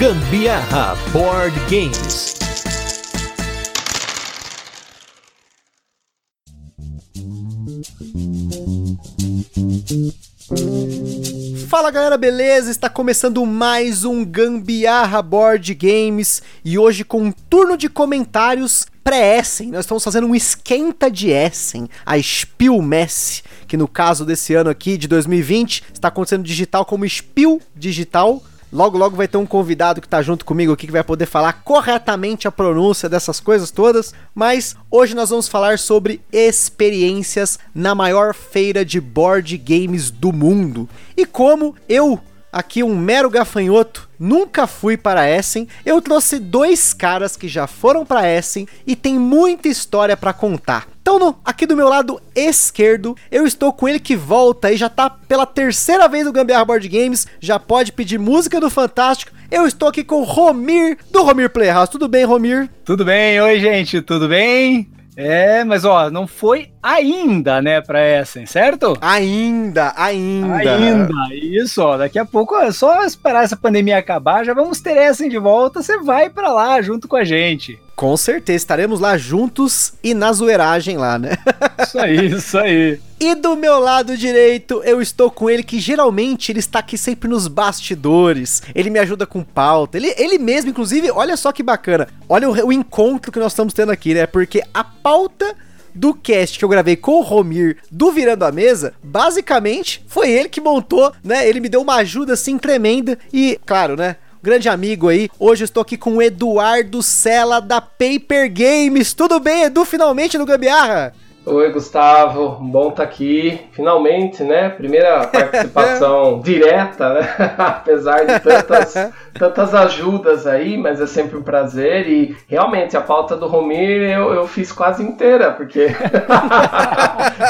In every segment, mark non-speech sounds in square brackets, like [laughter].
Gambiarra Board Games. Fala galera, beleza? Está começando mais um Gambiarra Board Games e hoje com um turno de comentários pré-Essen. Nós estamos fazendo um esquenta de Essen, a Spielmesse, que no caso desse ano aqui, de 2020, está acontecendo digital como Spiel Digital. Logo, logo vai ter um convidado que tá junto comigo aqui que vai poder falar corretamente a pronúncia dessas coisas todas. Mas hoje nós vamos falar sobre experiências na maior feira de board games do mundo. E como eu, aqui um mero gafanhoto, nunca fui para Essen, eu trouxe dois caras que já foram para Essen e tem muita história para contar. Então, no, aqui do meu lado esquerdo, eu estou com ele que volta e já tá pela terceira vez no Gambiarra Board Games, já pode pedir música do Fantástico. Eu estou aqui com o Romir, do Romir Playhouse. Tudo bem, Romir? Tudo bem, oi gente, tudo bem? É, mas ó, não foi ainda, né, pra Essen, certo? Ainda, ainda. Ainda, isso, ó, daqui a pouco é só esperar essa pandemia acabar, já vamos ter Essen de volta, você vai pra lá junto com a gente. Com certeza, estaremos lá juntos e na zoeiragem lá, né? [laughs] Isso aí, isso aí. E do meu lado direito, eu estou com ele, que geralmente ele está aqui sempre nos bastidores. Ele me ajuda com pauta. Ele, ele mesmo, inclusive, olha só que bacana. Olha o, o encontro que nós estamos tendo aqui, né? Porque a pauta do cast que eu gravei com o Romir do Virando a Mesa, basicamente foi ele que montou, né? Ele me deu uma ajuda assim tremenda e, claro, né? grande amigo aí. Hoje estou aqui com o Eduardo Sela da Paper Games. Tudo bem, Edu, finalmente no Gambiarra? Oi, Gustavo, bom estar tá aqui, finalmente, né? Primeira [laughs] participação direta, né? [laughs] Apesar de tantas, [laughs] tantas ajudas aí, mas é sempre um prazer. E realmente a pauta do Romir eu, eu fiz quase inteira, porque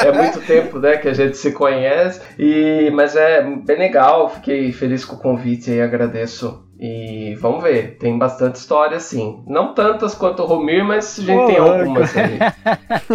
é muito tempo né, que a gente se conhece. E, mas é bem legal, fiquei feliz com o convite e agradeço e vamos ver, tem bastante história sim. Não tantas quanto o Romir, mas a gente tem algumas aí.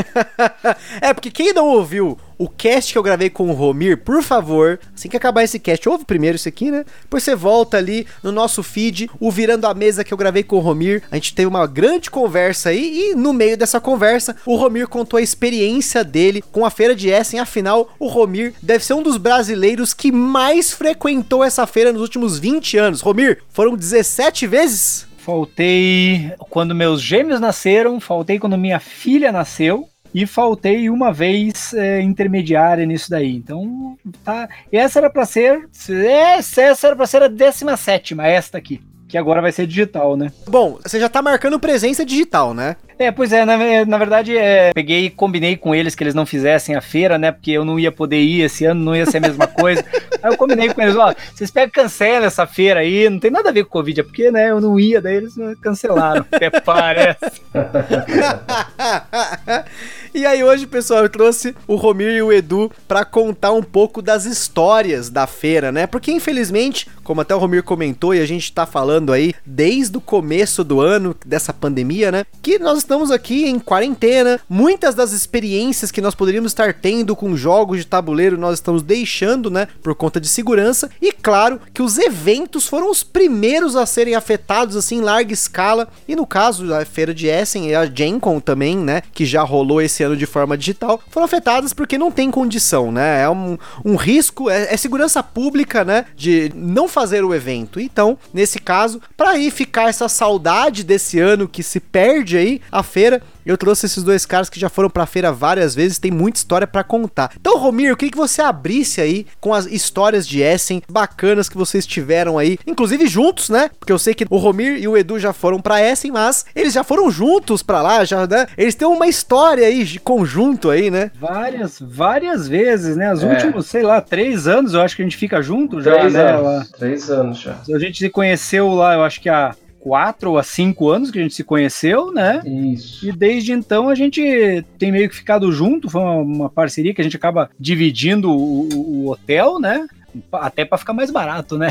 [laughs] é, porque quem não ouviu o cast que eu gravei com o Romir, por favor, assim que acabar esse cast, ouve primeiro isso aqui, né? Depois você volta ali no nosso feed, o Virando a Mesa que eu gravei com o Romir. A gente teve uma grande conversa aí e no meio dessa conversa, o Romir contou a experiência dele com a Feira de Essen. Afinal, o Romir deve ser um dos brasileiros que mais frequentou essa feira nos últimos 20 anos. Romir, foram 17 vezes? Faltei quando meus gêmeos nasceram, faltei quando minha filha nasceu e faltei uma vez é, intermediária nisso daí. Então, tá. Essa era para ser. Essa era para ser a 17, esta aqui que agora vai ser digital, né? Bom, você já tá marcando presença digital, né? É, pois é, na, na verdade, é, peguei e combinei com eles que eles não fizessem a feira, né? Porque eu não ia poder ir esse ano, não ia ser a mesma coisa. [laughs] aí eu combinei com eles, ó, vocês pegam cancela essa feira aí, não tem nada a ver com Covid, é porque, né, eu não ia, daí eles cancelaram. [laughs] Até parece. [laughs] e aí hoje, pessoal, eu trouxe o Romir e o Edu para contar um pouco das histórias da feira, né? Porque infelizmente, como até o Romir comentou e a gente tá falando aí desde o começo do ano dessa pandemia, né, que nós estamos aqui em quarentena. Muitas das experiências que nós poderíamos estar tendo com jogos de tabuleiro nós estamos deixando, né, por conta de segurança. E claro que os eventos foram os primeiros a serem afetados assim em larga escala. E no caso da feira de Essen e a GenCon também, né, que já rolou esse de forma digital, foram afetadas porque não tem condição, né? É um, um risco, é, é segurança pública, né, de não fazer o evento. Então, nesse caso, para aí ficar essa saudade desse ano que se perde aí a feira, eu trouxe esses dois caras que já foram pra feira várias vezes, tem muita história para contar. Então, Romir, eu queria que você abrisse aí com as histórias de Essen bacanas que vocês tiveram aí, inclusive juntos, né? Porque eu sei que o Romir e o Edu já foram para Essen, mas eles já foram juntos para lá, já, né? Eles têm uma história aí de conjunto aí, né? Várias, várias vezes, né? Os é. últimos, sei lá, três anos eu acho que a gente fica junto já, três né? Anos. Três anos já. A gente se conheceu lá, eu acho que a quatro a cinco anos que a gente se conheceu, né? Isso. E desde então a gente tem meio que ficado junto, foi uma, uma parceria que a gente acaba dividindo o, o hotel, né? Até para ficar mais barato, né?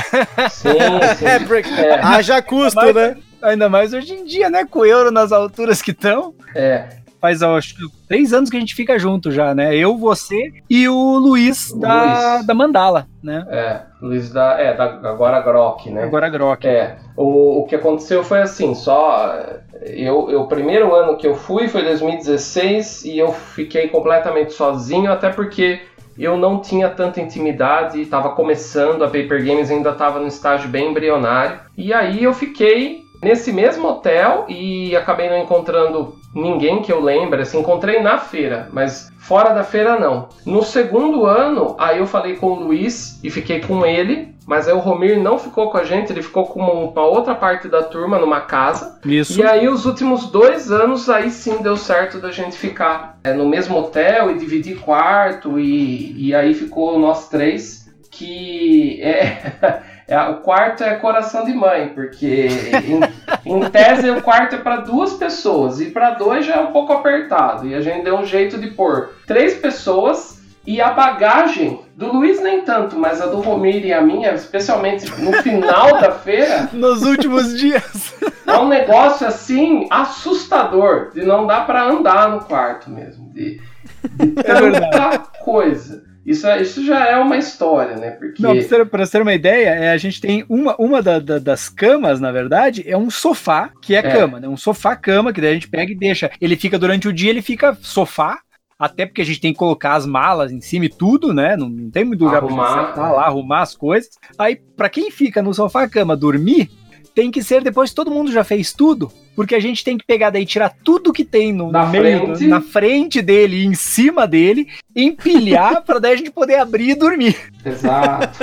Sim, sim. [laughs] é, porque é. haja custo, ainda mais, né? Ainda mais hoje em dia, né? Com o euro nas alturas que estão. É. faz acho, três anos que a gente fica junto já, né? Eu, você e o Luiz, o da, Luiz. da Mandala, né? É, Luiz da. É, da agora Grok, né? Agora Grok. É. O, o que aconteceu foi assim, só. Eu, eu, o primeiro ano que eu fui foi 2016 e eu fiquei completamente sozinho, até porque eu não tinha tanta intimidade, estava começando, a Paper Games ainda estava no estágio bem embrionário. E aí eu fiquei nesse mesmo hotel e acabei não encontrando ninguém que eu lembre, assim, encontrei na feira, mas fora da feira não. No segundo ano, aí eu falei com o Luiz e fiquei com ele, mas aí o Romir não ficou com a gente, ele ficou com uma outra parte da turma numa casa. Isso. E aí os últimos dois anos, aí sim deu certo da gente ficar é, no mesmo hotel e dividir quarto e, e aí ficou nós três que é É, [laughs] o quarto é coração de mãe, porque em, em tese o quarto é para duas pessoas e para dois já é um pouco apertado. E a gente deu um jeito de pôr três pessoas e a bagagem do Luiz nem tanto, mas a do Romir e a minha, especialmente no final da feira. [laughs] Nos últimos dias. É um negócio assim assustador de não dar para andar no quarto mesmo, de, de é tanta coisa. Isso, é, isso já é uma história, né? Porque... Não, pra você ter uma ideia, é, a gente tem uma, uma da, da, das camas, na verdade, é um sofá, que é, é. cama, né? Um sofá-cama, que daí a gente pega e deixa. Ele fica durante o dia, ele fica sofá, até porque a gente tem que colocar as malas em cima e tudo, né? Não, não tem muito lugar arrumar, pra sentar lá, arrumar as coisas. Aí, para quem fica no sofá-cama dormir, tem que ser depois que todo mundo já fez tudo, porque a gente tem que pegar daí, tirar tudo que tem no, na, meio, frente. na frente dele e em cima dele, empilhar para daí a gente poder abrir e dormir. Exato.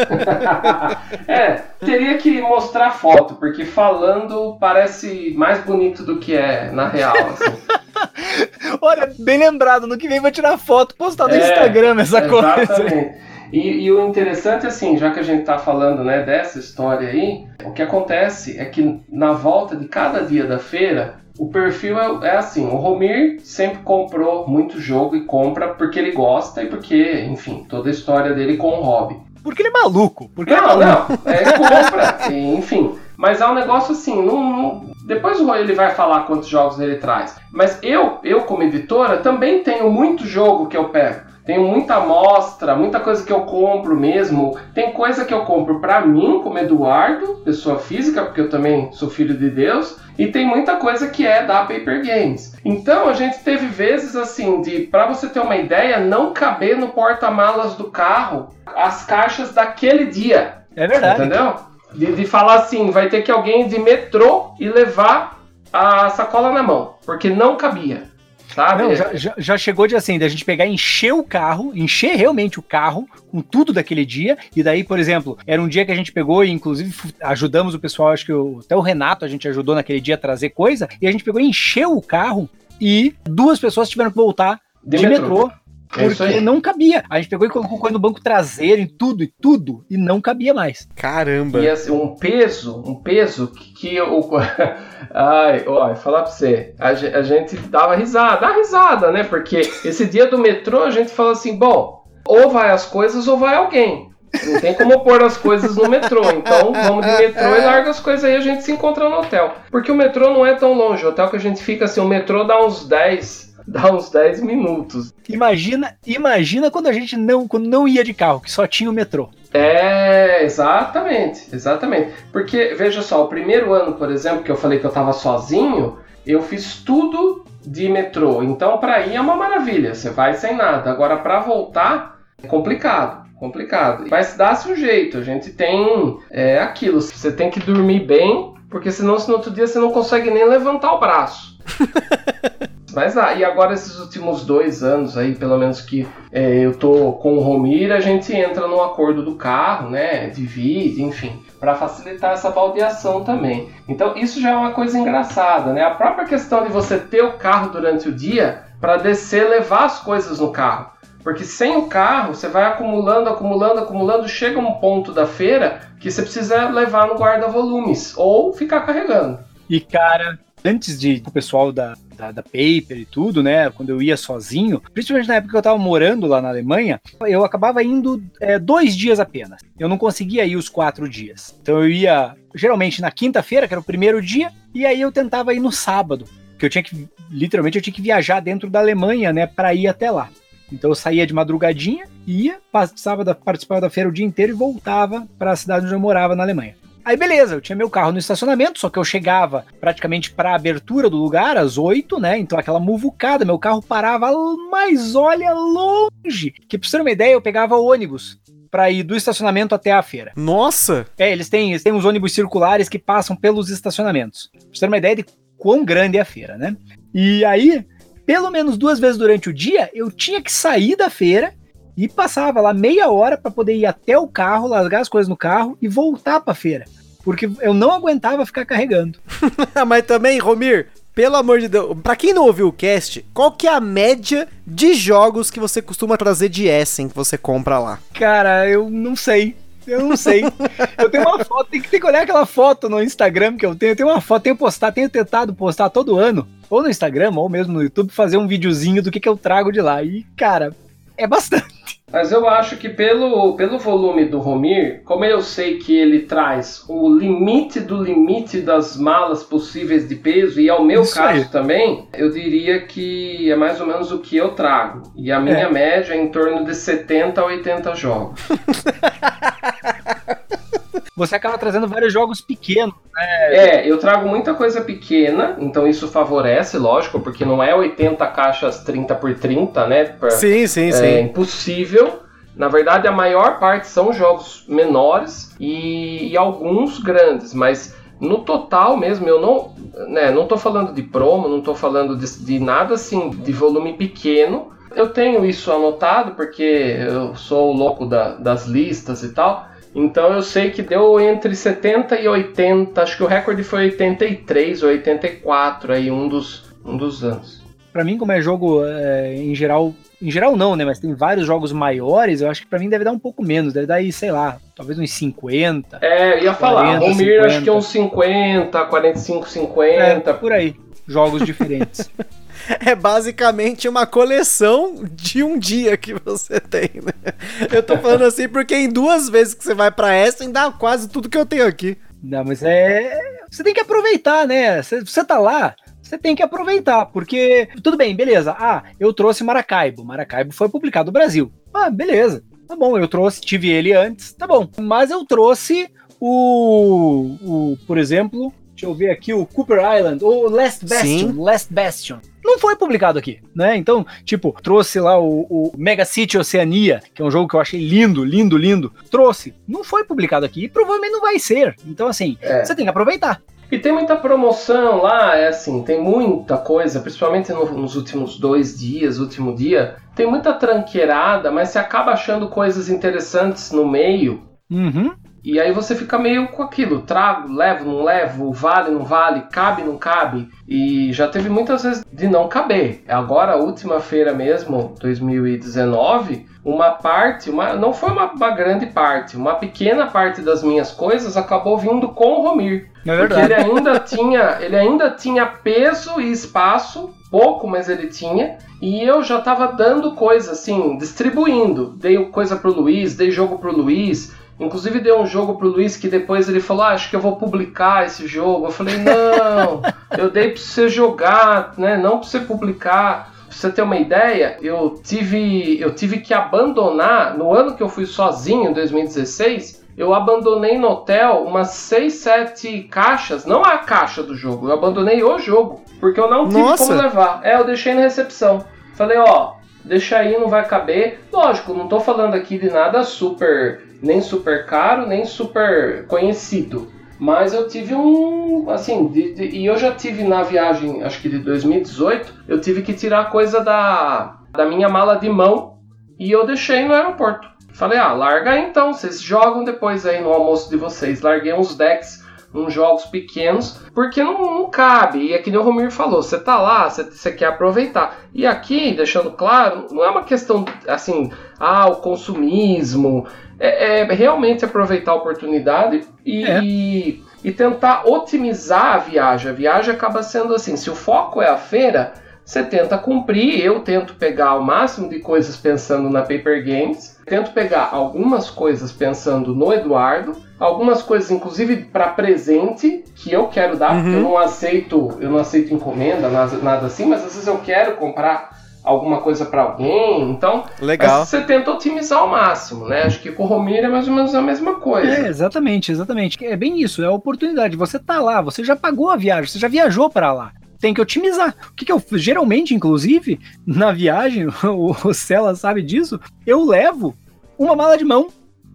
[laughs] é, teria que mostrar foto, porque falando parece mais bonito do que é na real. Assim. [laughs] Olha, bem lembrado, no que vem vai tirar foto, postar no é, Instagram essa exatamente. coisa. E, e, o interessante, assim, já que a gente está falando né, dessa história aí, o que acontece é que na volta de cada dia da feira, o perfil é, é, assim: o Romir sempre comprou muito jogo e compra porque ele gosta e porque, enfim, toda a história dele com o hobby. Porque ele é maluco. Porque não, é maluco. não, é compra, [laughs] e, enfim. Mas é um negócio assim, não, não, depois o ele vai falar quantos jogos ele traz. Mas eu, eu como editora, também tenho muito jogo que eu pego. Tenho muita amostra, muita coisa que eu compro mesmo. Tem coisa que eu compro para mim, como Eduardo, pessoa física, porque eu também sou filho de Deus. E tem muita coisa que é da Paper Games. Então a gente teve vezes assim de, para você ter uma ideia, não caber no porta-malas do carro as caixas daquele dia. É verdade. Entendeu? De, de falar assim, vai ter que alguém de metrô e levar a sacola na mão, porque não cabia. Sabe? Não, já, já, já, chegou de assim, da gente pegar e encher o carro, encher realmente o carro com tudo daquele dia. E daí, por exemplo, era um dia que a gente pegou e, inclusive, ajudamos o pessoal, acho que o, até o Renato a gente ajudou naquele dia a trazer coisa. E a gente pegou e encheu o carro e duas pessoas tiveram que voltar de, de metrô. metrô é porque não cabia. A gente pegou e colocou coisa no banco traseiro, em tudo e tudo, e não cabia mais. Caramba. E assim, um peso, um peso que, que eu. [laughs] Ai, ó, falar pra você, a, a gente dava risada, dá risada, né? Porque esse dia do metrô a gente falou assim: bom, ou vai as coisas ou vai alguém. Não tem como pôr as coisas no metrô. Então vamos de metrô e larga as coisas aí a gente se encontra no hotel. Porque o metrô não é tão longe. O hotel que a gente fica assim, o metrô dá uns 10, [laughs] dá uns 10 minutos. Imagina, imagina quando a gente não, quando não ia de carro, que só tinha o metrô. É, exatamente, exatamente. Porque, veja só, o primeiro ano, por exemplo, que eu falei que eu tava sozinho, eu fiz tudo de metrô. Então, para ir é uma maravilha, você vai sem nada. Agora, para voltar, é complicado complicado. Mas dá-se um jeito, a gente tem é, aquilo, você tem que dormir bem, porque senão no outro dia você não consegue nem levantar o braço. [laughs] Mas ah, e agora esses últimos dois anos aí, pelo menos que é, eu tô com o Romir, a gente entra no acordo do carro, né? Divide, enfim, para facilitar essa baldeação também. Então isso já é uma coisa engraçada, né? A própria questão de você ter o carro durante o dia para descer, levar as coisas no carro. Porque sem o carro, você vai acumulando, acumulando, acumulando, chega um ponto da feira que você precisa levar no guarda-volumes ou ficar carregando. E cara, antes de o pessoal da, da, da, Paper e tudo, né? Quando eu ia sozinho, principalmente na época que eu tava morando lá na Alemanha, eu acabava indo é, dois dias apenas. Eu não conseguia ir os quatro dias. Então eu ia geralmente na quinta-feira, que era o primeiro dia, e aí eu tentava ir no sábado. que eu tinha que, literalmente, eu tinha que viajar dentro da Alemanha, né, para ir até lá. Então eu saía de madrugadinha, ia, participava da, participava da feira o dia inteiro e voltava para a cidade onde eu morava na Alemanha. Aí beleza, eu tinha meu carro no estacionamento, só que eu chegava praticamente para a abertura do lugar às 8, né? Então aquela muvucada, meu carro parava, mas olha longe. Que pra você ter uma ideia, eu pegava ônibus para ir do estacionamento até a feira. Nossa! É, eles têm, eles têm uns ônibus circulares que passam pelos estacionamentos. Pra você ter uma ideia de quão grande é a feira, né? E aí, pelo menos duas vezes durante o dia, eu tinha que sair da feira e passava lá meia hora para poder ir até o carro, largar as coisas no carro e voltar para a feira. Porque eu não aguentava ficar carregando. [laughs] Mas também, Romir, pelo amor de Deus, pra quem não ouviu o cast, qual que é a média de jogos que você costuma trazer de Essen que você compra lá? Cara, eu não sei. Eu não sei. eu tenho uma foto, tem que, tem que olhar aquela foto no Instagram que eu tenho. Eu tenho uma foto, tenho postar, tenho tentado postar todo ano, ou no Instagram, ou mesmo no YouTube, fazer um videozinho do que, que eu trago de lá. E, cara, é bastante. Mas eu acho que pelo, pelo volume do Romir, como eu sei que ele traz o limite do limite das malas possíveis de peso, e ao meu Isso caso aí. também, eu diria que é mais ou menos o que eu trago. E a minha é. média é em torno de 70 a 80 jogos. [laughs] você acaba trazendo vários jogos pequenos, né? É, eu trago muita coisa pequena, então isso favorece, lógico, porque não é 80 caixas 30 por 30, né? Pra, sim, sim, é sim. É impossível. Na verdade, a maior parte são jogos menores e, e alguns grandes, mas no total mesmo, eu não, né, não tô falando de promo, não tô falando de, de nada assim de volume pequeno. Eu tenho isso anotado porque eu sou o louco da, das listas e tal. Então eu sei que deu entre 70 e 80, acho que o recorde foi 83 ou 84 aí, um dos, um dos anos. Para mim, como é jogo é, em geral, em geral não, né, mas tem vários jogos maiores, eu acho que para mim deve dar um pouco menos, deve dar aí, sei lá, talvez uns 50. É, ia falar, 40, Romir 50. acho que é uns 50, 45, 50. É, por aí, jogos diferentes. [laughs] [laughs] é basicamente uma coleção de um dia que você tem, né? Eu tô falando assim porque em duas vezes que você vai para Essen dá quase tudo que eu tenho aqui. Não, mas é. Você tem que aproveitar, né? Você, você tá lá, você tem que aproveitar, porque. Tudo bem, beleza. Ah, eu trouxe Maracaibo. Maracaibo foi publicado no Brasil. Ah, beleza. Tá bom, eu trouxe, tive ele antes, tá bom. Mas eu trouxe o. o por exemplo, deixa eu ver aqui, o Cooper Island, ou Last Bastion. Sim. Last Bastion não foi publicado aqui, né? Então, tipo, trouxe lá o, o, Mega City Oceania, que é um jogo que eu achei lindo, lindo, lindo. Trouxe. Não foi publicado aqui e provavelmente não vai ser. Então, assim, é. você tem que aproveitar. E tem muita promoção lá, é assim, tem muita coisa, principalmente no, nos últimos dois dias, último dia. Tem muita tranqueirada, mas você acaba achando coisas interessantes no meio. Uhum. E aí você fica meio com aquilo, trago, levo, não levo, vale, não vale, cabe, não cabe. E já teve muitas vezes de não caber. Agora, última feira mesmo, 2019, uma parte, uma, não foi uma, uma, grande parte, uma pequena parte das minhas coisas acabou vindo com o Romir. É porque ele ainda [laughs] tinha, ele ainda tinha peso e espaço, pouco, mas ele tinha. E eu já estava dando coisa assim, distribuindo. Dei coisa pro Luiz, dei jogo pro Luiz, Inclusive deu um jogo pro Luiz que depois ele falou: ah, acho que eu vou publicar esse jogo. Eu falei: não, [laughs] eu dei para você jogar, né? Não para você publicar. Pra você ter uma ideia, eu tive, eu tive que abandonar, no ano que eu fui sozinho, em 2016, eu abandonei no hotel umas 6, 7 caixas, não a caixa do jogo, eu abandonei o jogo, porque eu não tive Nossa. como levar. É, eu deixei na recepção. Falei, ó, deixa aí, não vai caber. Lógico, não tô falando aqui de nada super nem super caro, nem super conhecido. Mas eu tive um. Assim, de, de, e eu já tive na viagem, acho que de 2018, eu tive que tirar coisa da, da minha mala de mão e eu deixei no aeroporto. Falei, ah, larga aí então, vocês jogam depois aí no almoço de vocês. Larguei uns decks, uns jogos pequenos, porque não, não cabe. E é que nem o Romir falou, você tá lá, você, você quer aproveitar. E aqui, deixando claro, não é uma questão assim, ah, o consumismo, é, é realmente aproveitar a oportunidade e, é. e, tentar otimizar a viagem. A viagem acaba sendo assim: se o foco é a feira, você tenta cumprir. Eu tento pegar o máximo de coisas pensando na Paper Games, tento pegar algumas coisas pensando no Eduardo, algumas coisas inclusive para presente que eu quero dar, uhum. porque eu não aceito, eu não aceito encomenda, nada, nada assim, mas às vezes eu quero comprar alguma coisa para alguém. Então, Legal. você tenta otimizar ao máximo, né? Acho que com o Romir é mais ou menos a mesma coisa. É, exatamente, exatamente. É bem isso, é a oportunidade. Você tá lá, você já pagou a viagem, você já viajou para lá. Tem que otimizar. O que, que eu geralmente, inclusive, na viagem, [laughs] o Cela sabe disso, eu levo uma mala de mão.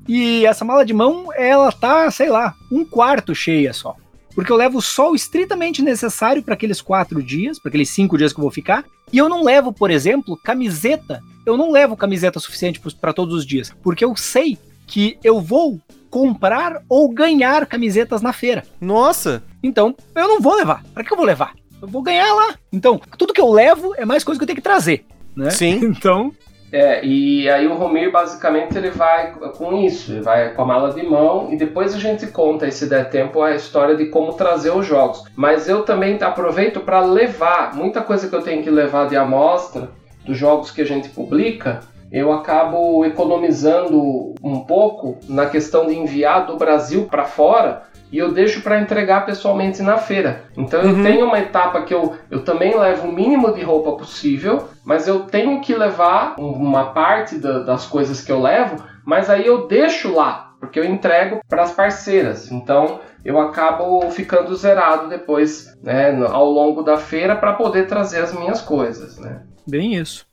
E essa mala de mão, ela tá, sei lá, um quarto cheia só porque eu levo só o estritamente necessário para aqueles quatro dias, para aqueles cinco dias que eu vou ficar, e eu não levo, por exemplo, camiseta. Eu não levo camiseta suficiente para todos os dias, porque eu sei que eu vou comprar ou ganhar camisetas na feira. Nossa! Então, eu não vou levar. Para que eu vou levar? Eu vou ganhar lá. Então, tudo que eu levo é mais coisa que eu tenho que trazer, né? Sim. [laughs] Então, é, e aí o Romir basicamente ele vai com isso, ele vai com a mala de mão e depois a gente conta, se der tempo, a história de como trazer os jogos. Mas eu também aproveito para levar muita coisa que eu tenho que levar de amostra dos jogos que a gente publica. Eu acabo economizando um pouco na questão de enviar do Brasil para fora, e eu deixo para entregar pessoalmente na feira. Então uhum. eu tenho uma etapa que eu, eu também levo o mínimo de roupa possível, mas eu tenho que levar uma parte da, das coisas que eu levo, mas aí eu deixo lá, porque eu entrego para as parceiras. Então eu acabo ficando zerado depois, né, ao longo da feira para poder trazer as minhas coisas, né? Bem isso.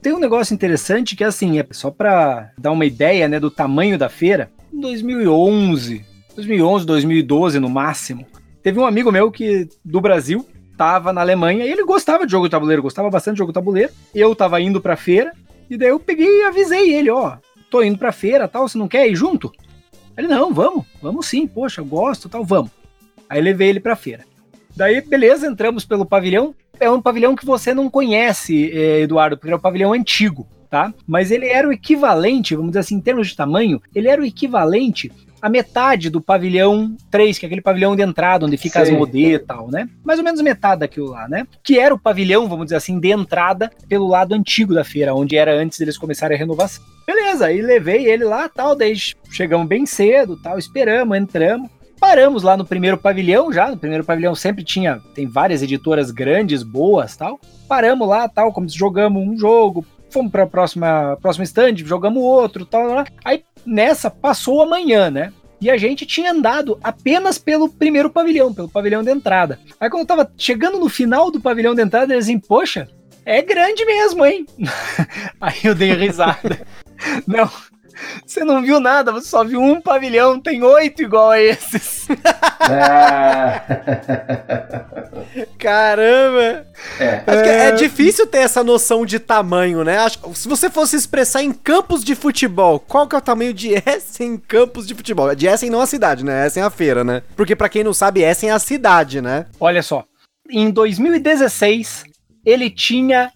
Tem um negócio interessante que, assim, é só para dar uma ideia né, do tamanho da feira. Em 2011, 2011, 2012 no máximo, teve um amigo meu que do Brasil tava na Alemanha e ele gostava de jogo de tabuleiro, gostava bastante de jogo de tabuleiro. Eu tava indo pra feira e daí eu peguei e avisei ele, ó, tô indo pra feira, tal, você não quer ir junto? Ele, não, vamos, vamos sim, poxa, gosto, tal, vamos. Aí levei ele pra feira. Daí, beleza, entramos pelo pavilhão, é um pavilhão que você não conhece, eh, Eduardo, porque é um pavilhão antigo, tá? Mas ele era o equivalente, vamos dizer assim, em termos de tamanho, ele era o equivalente a metade do pavilhão 3, que é aquele pavilhão de entrada, onde fica Sim. as modê e tal, né? Mais ou menos metade daquilo lá, né? Que era o pavilhão, vamos dizer assim, de entrada pelo lado antigo da feira, onde era antes deles começarem a renovação. Beleza, aí levei ele lá, tal, daí chegamos bem cedo, tal, esperamos, entramos. Paramos lá no primeiro pavilhão já, no primeiro pavilhão sempre tinha, tem várias editoras grandes, boas, tal. Paramos lá, tal, como jogamos um jogo, fomos para a próxima próxima stand, jogamos outro, tal, tal. Aí nessa passou amanhã, né? E a gente tinha andado apenas pelo primeiro pavilhão, pelo pavilhão de entrada. Aí quando eu tava chegando no final do pavilhão de entrada, eles assim, poxa, é grande mesmo, hein? [laughs] Aí eu dei risada. [laughs] Não, você não viu nada, você só viu um pavilhão, tem oito igual a esses. Ah. [laughs] Caramba! É. Acho que é difícil ter essa noção de tamanho, né? Acho, se você fosse expressar em campos de futebol, qual que é o tamanho de [laughs] Essen em campos de futebol? De Essen não a cidade, né? Essen é a feira, né? Porque para quem não sabe, Essen é a cidade, né? Olha só, em 2016 ele tinha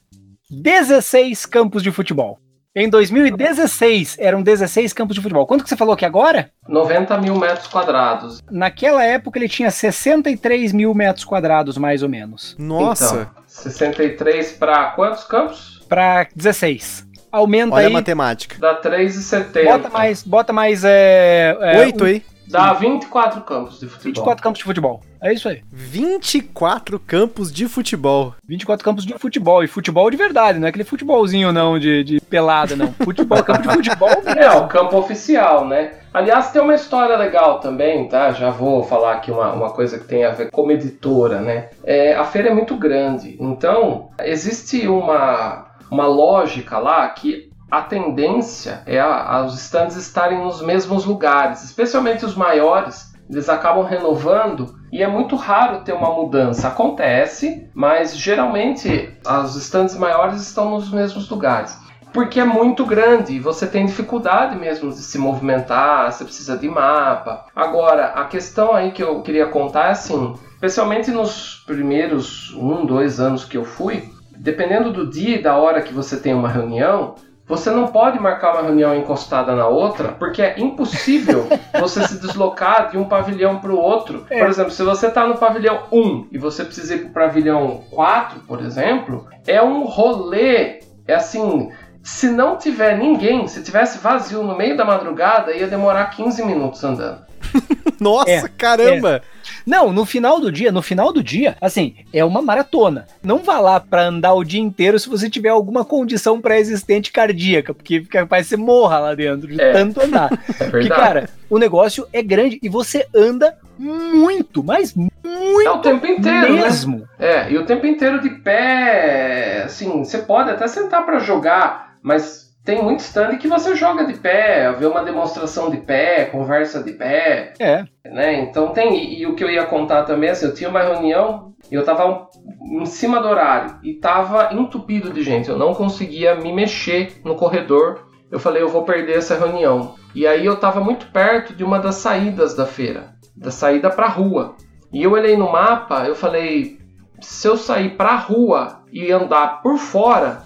16 campos de futebol. Em 2016, eram 16 campos de futebol. Quanto que você falou que agora? 90 mil metros quadrados. Naquela época ele tinha 63 mil metros quadrados, mais ou menos. Nossa! Então, 63 para quantos campos? Para 16. Aumenta Olha aí. a matemática. Dá 3,70. Bota mais, bota mais é, é, 8 aí. Dá 24 campos de futebol. 24 campos de futebol. É isso aí. 24 campos de futebol. 24 campos de futebol. E futebol de verdade, não é aquele futebolzinho não de, de pelada, não. Futebol, campo de futebol [laughs] mesmo. É, o campo oficial, né? Aliás, tem uma história legal também, tá? Já vou falar aqui uma, uma coisa que tem a ver como editora, né? É, a feira é muito grande, então existe uma, uma lógica lá que a tendência é a, os stands estarem nos mesmos lugares, especialmente os maiores. Eles acabam renovando e é muito raro ter uma mudança. Acontece, mas geralmente os stands maiores estão nos mesmos lugares. Porque é muito grande e você tem dificuldade mesmo de se movimentar, você precisa de mapa. Agora, a questão aí que eu queria contar é assim: especialmente nos primeiros um, dois anos que eu fui, dependendo do dia e da hora que você tem uma reunião, você não pode marcar uma reunião encostada na outra, porque é impossível [laughs] você se deslocar de um pavilhão para o outro. É. Por exemplo, se você está no pavilhão 1 e você precisa ir para o pavilhão 4, por exemplo, é um rolê, é assim, se não tiver ninguém, se tivesse vazio no meio da madrugada, ia demorar 15 minutos andando. [laughs] Nossa, é, caramba! É. Não, no final do dia, no final do dia, assim, é uma maratona. Não vá lá para andar o dia inteiro se você tiver alguma condição pré-existente cardíaca, porque fica capaz você morra lá dentro de é. tanto andar. [laughs] É porque, cara, o negócio é grande e você anda muito, mas muito é o tempo inteiro, né? mesmo. Né? É, e o tempo inteiro de pé, assim, você pode até sentar para jogar, mas tem muito stand que você joga de pé, vê uma demonstração de pé, conversa de pé. É. Né? Então tem. E, e o que eu ia contar também, assim, eu tinha uma reunião e eu tava um, em cima do horário e tava entupido de gente. Eu não conseguia me mexer no corredor. Eu falei, eu vou perder essa reunião. E aí eu tava muito perto de uma das saídas da feira, da saída pra rua. E eu olhei no mapa, eu falei, se eu sair pra rua e andar por fora,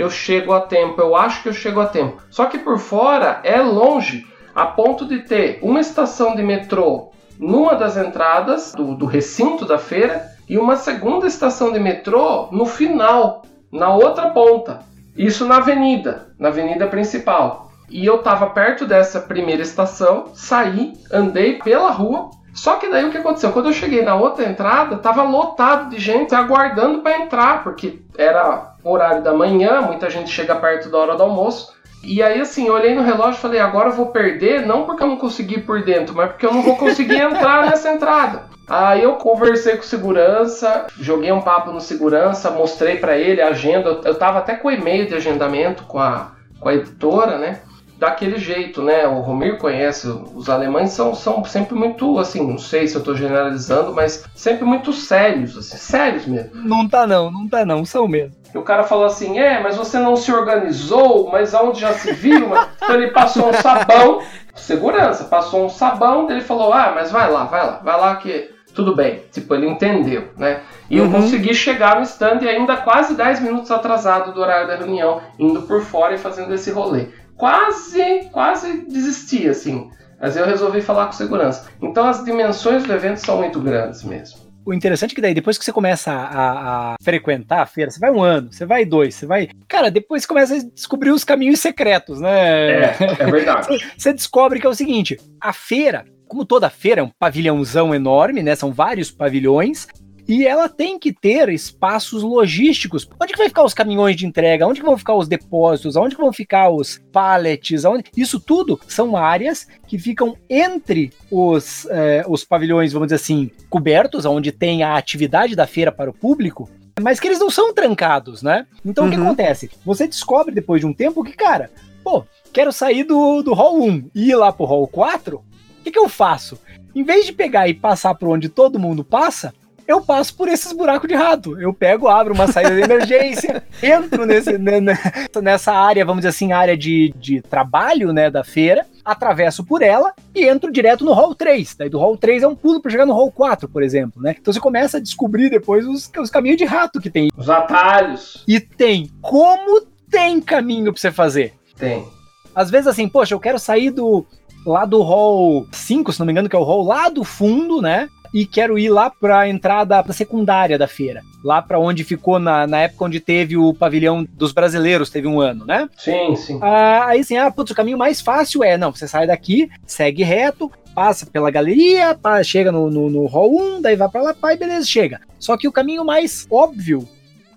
eu chego a tempo, eu acho que eu chego a tempo. Só que por fora é longe, a ponto de ter uma estação de metrô numa das entradas do, do recinto da feira e uma segunda estação de metrô no final, na outra ponta. Isso na avenida, na avenida principal. E eu estava perto dessa primeira estação, saí, andei pela rua. Só que daí o que aconteceu? Quando eu cheguei na outra entrada, estava lotado de gente aguardando para entrar, porque era horário da manhã, muita gente chega perto da hora do almoço. E aí, assim, eu olhei no relógio e falei, agora eu vou perder, não porque eu não consegui ir por dentro, mas porque eu não vou conseguir [laughs] entrar nessa entrada. Aí eu conversei com o segurança, joguei um papo no segurança, mostrei para ele a agenda. Eu tava até com o e-mail de agendamento com a, com a editora, né? Daquele jeito, né? O Romir conhece, os alemães são, são sempre muito, assim, não sei se eu tô generalizando, mas sempre muito sérios, assim, sérios mesmo. Não tá não, não tá não, são mesmo. E o cara falou assim, é, mas você não se organizou, mas aonde já se viu? então ele passou um sabão, segurança, passou um sabão, ele falou, ah, mas vai lá, vai lá, vai lá que tudo bem. Tipo, ele entendeu, né? E uhum. eu consegui chegar no stand ainda quase 10 minutos atrasado do horário da reunião, indo por fora e fazendo esse rolê quase, quase desisti, assim. Mas eu resolvi falar com segurança. Então as dimensões do evento são muito grandes mesmo. O interessante é que daí, depois que você começa a, a, frequentar a feira, você vai um ano, você vai dois, você vai. Cara, depois você começa a descobrir os caminhos secretos, né? É, é verdade. [laughs] você, você descobre que é o seguinte: a feira, como toda feira, é um pavilhãozão enorme, né? São vários pavilhões. E ela tem que ter espaços logísticos. Onde que vai ficar os caminhões de entrega? Onde que vão ficar os depósitos? Onde que vão ficar os pallets? Isso tudo são áreas que ficam entre os, eh, os pavilhões, vamos dizer assim, cobertos, onde tem a atividade da feira para o público, mas que eles não são trancados, né? Então uhum. o que uhum. acontece? Você descobre depois de um tempo que, cara, pô, quero sair do, do hall 1 e ir lá pro hall 4, o que, que eu faço? Em vez de pegar e passar por onde todo mundo passa, eu passo por esses buracos de rato. Eu pego, abro uma saída de emergência, [laughs] entro nesse, né, né, nessa área, vamos dizer assim, área de, de trabalho, né, da feira, atravesso por ela e entro direto no hall 3. Daí do hall 3 é um pulo para chegar no hall 4, por exemplo, né? Então você começa a descobrir depois os, os caminhos de rato que tem. Os atalhos. E tem. Como tem caminho para você fazer? Tem. Às vezes assim, poxa, eu quero sair do lá do hall 5, se não me engano, que é o hall lá do fundo, né? E quero ir lá para a entrada pra secundária da feira. Lá para onde ficou na, na época onde teve o pavilhão dos brasileiros, teve um ano, né? Sim, sim. Ah, aí assim, ah, putz, o caminho mais fácil é, não, você sai daqui, segue reto, passa pela galeria, pá, chega no, no, no hall 1, daí vai para lá, pá, e beleza, chega. Só que o caminho mais óbvio,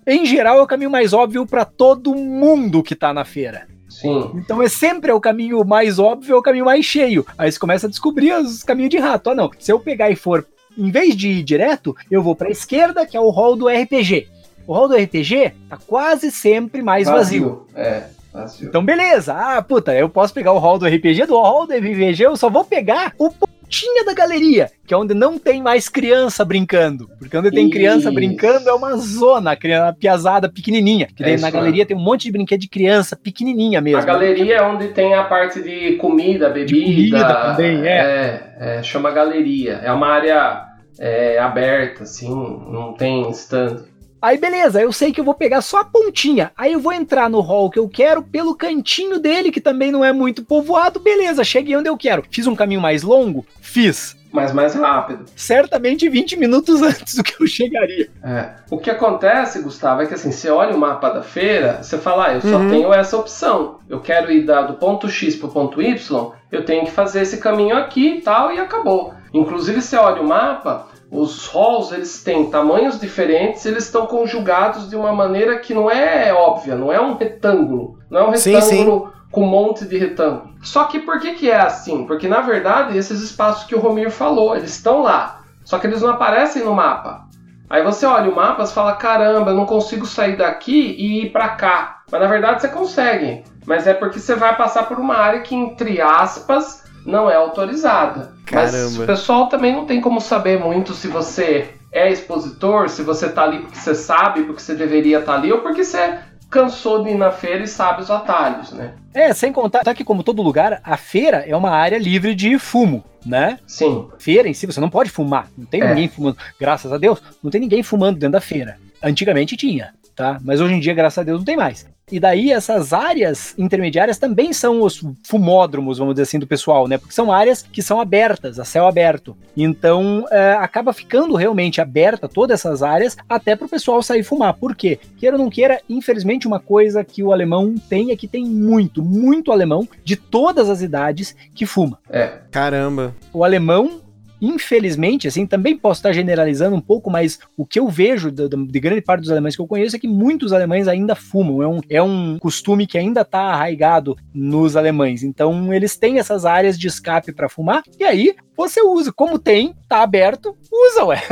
em geral, é o caminho mais óbvio para todo mundo que tá na feira. Sim. Então é sempre o caminho mais óbvio, é o caminho mais cheio. Aí você começa a descobrir os caminhos de rato. Ah, não. Se eu pegar e for em vez de ir direto, eu vou para a esquerda, que é o hall do RPG. O hall do RPG tá quase sempre mais vazio. vazio. É, vazio. Então, beleza. Ah, puta, eu posso pegar o hall do RPG. Do hall do RPG, eu só vou pegar o pontinha da galeria, que é onde não tem mais criança brincando. Porque onde tem Isso. criança brincando é uma zona, uma piazada pequenininha. Que é na galeria tem um monte de brinquedo de criança pequenininha mesmo. A galeria é onde tem a parte de comida, bebida. De comida também, é. é. é. chama galeria. É uma área é, aberta, assim, não tem stand. Aí beleza, eu sei que eu vou pegar só a pontinha. Aí eu vou entrar no hall que eu quero pelo cantinho dele, que também não é muito povoado. Beleza, cheguei onde eu quero. Fiz um caminho mais longo? Fiz mas mais rápido. Certamente 20 minutos [laughs] antes do que eu chegaria. É. O que acontece, Gustavo, é que assim, você olha o mapa da feira, você fala, ah, eu só uhum. tenho essa opção. Eu quero ir da, do ponto X para o ponto Y, eu tenho que fazer esse caminho aqui e tal, e acabou. Inclusive, você olha o mapa, os halls eles têm tamanhos diferentes, eles estão conjugados de uma maneira que não é óbvia, não é um retângulo. Não é um retângulo sim, sim com um monte de retângulo. Só que por que, que é assim? Porque na verdade esses espaços que o Romir falou, eles estão lá, só que eles não aparecem no mapa. Aí você olha o mapa e fala: caramba, eu não consigo sair daqui e ir para cá. Mas na verdade você consegue. Mas é porque você vai passar por uma área que, entre aspas, não é autorizada. Caramba. Mas o pessoal também não tem como saber muito se você é expositor, se você tá ali porque você sabe, porque você deveria estar tá ali, ou porque você cansou de ir na feira e sabe os atalhos, né? É, sem contar tá que como todo lugar, a feira é uma área livre de fumo, né? Sim. Feira em si, você não pode fumar. Não tem é. ninguém fumando. Graças a Deus, não tem ninguém fumando dentro da feira. Antigamente tinha, tá? Mas hoje em dia, graças a Deus, não tem mais. E daí essas áreas intermediárias também são os fumódromos, vamos dizer assim, do pessoal, né? Porque são áreas que são abertas, a céu aberto. Então é, acaba ficando realmente aberta todas essas áreas até para o pessoal sair fumar. Por quê? Queira ou não queira, infelizmente uma coisa que o alemão tem é que tem muito, muito alemão de todas as idades que fuma. É. Caramba. O alemão infelizmente, assim, também posso estar generalizando um pouco, mas o que eu vejo de, de, grande parte dos alemães que eu conheço é que muitos alemães ainda fumam. É um, é um costume que ainda está arraigado nos alemães. Então, eles têm essas áreas de escape para fumar, e aí você usa. Como tem, tá aberto, usa, ué.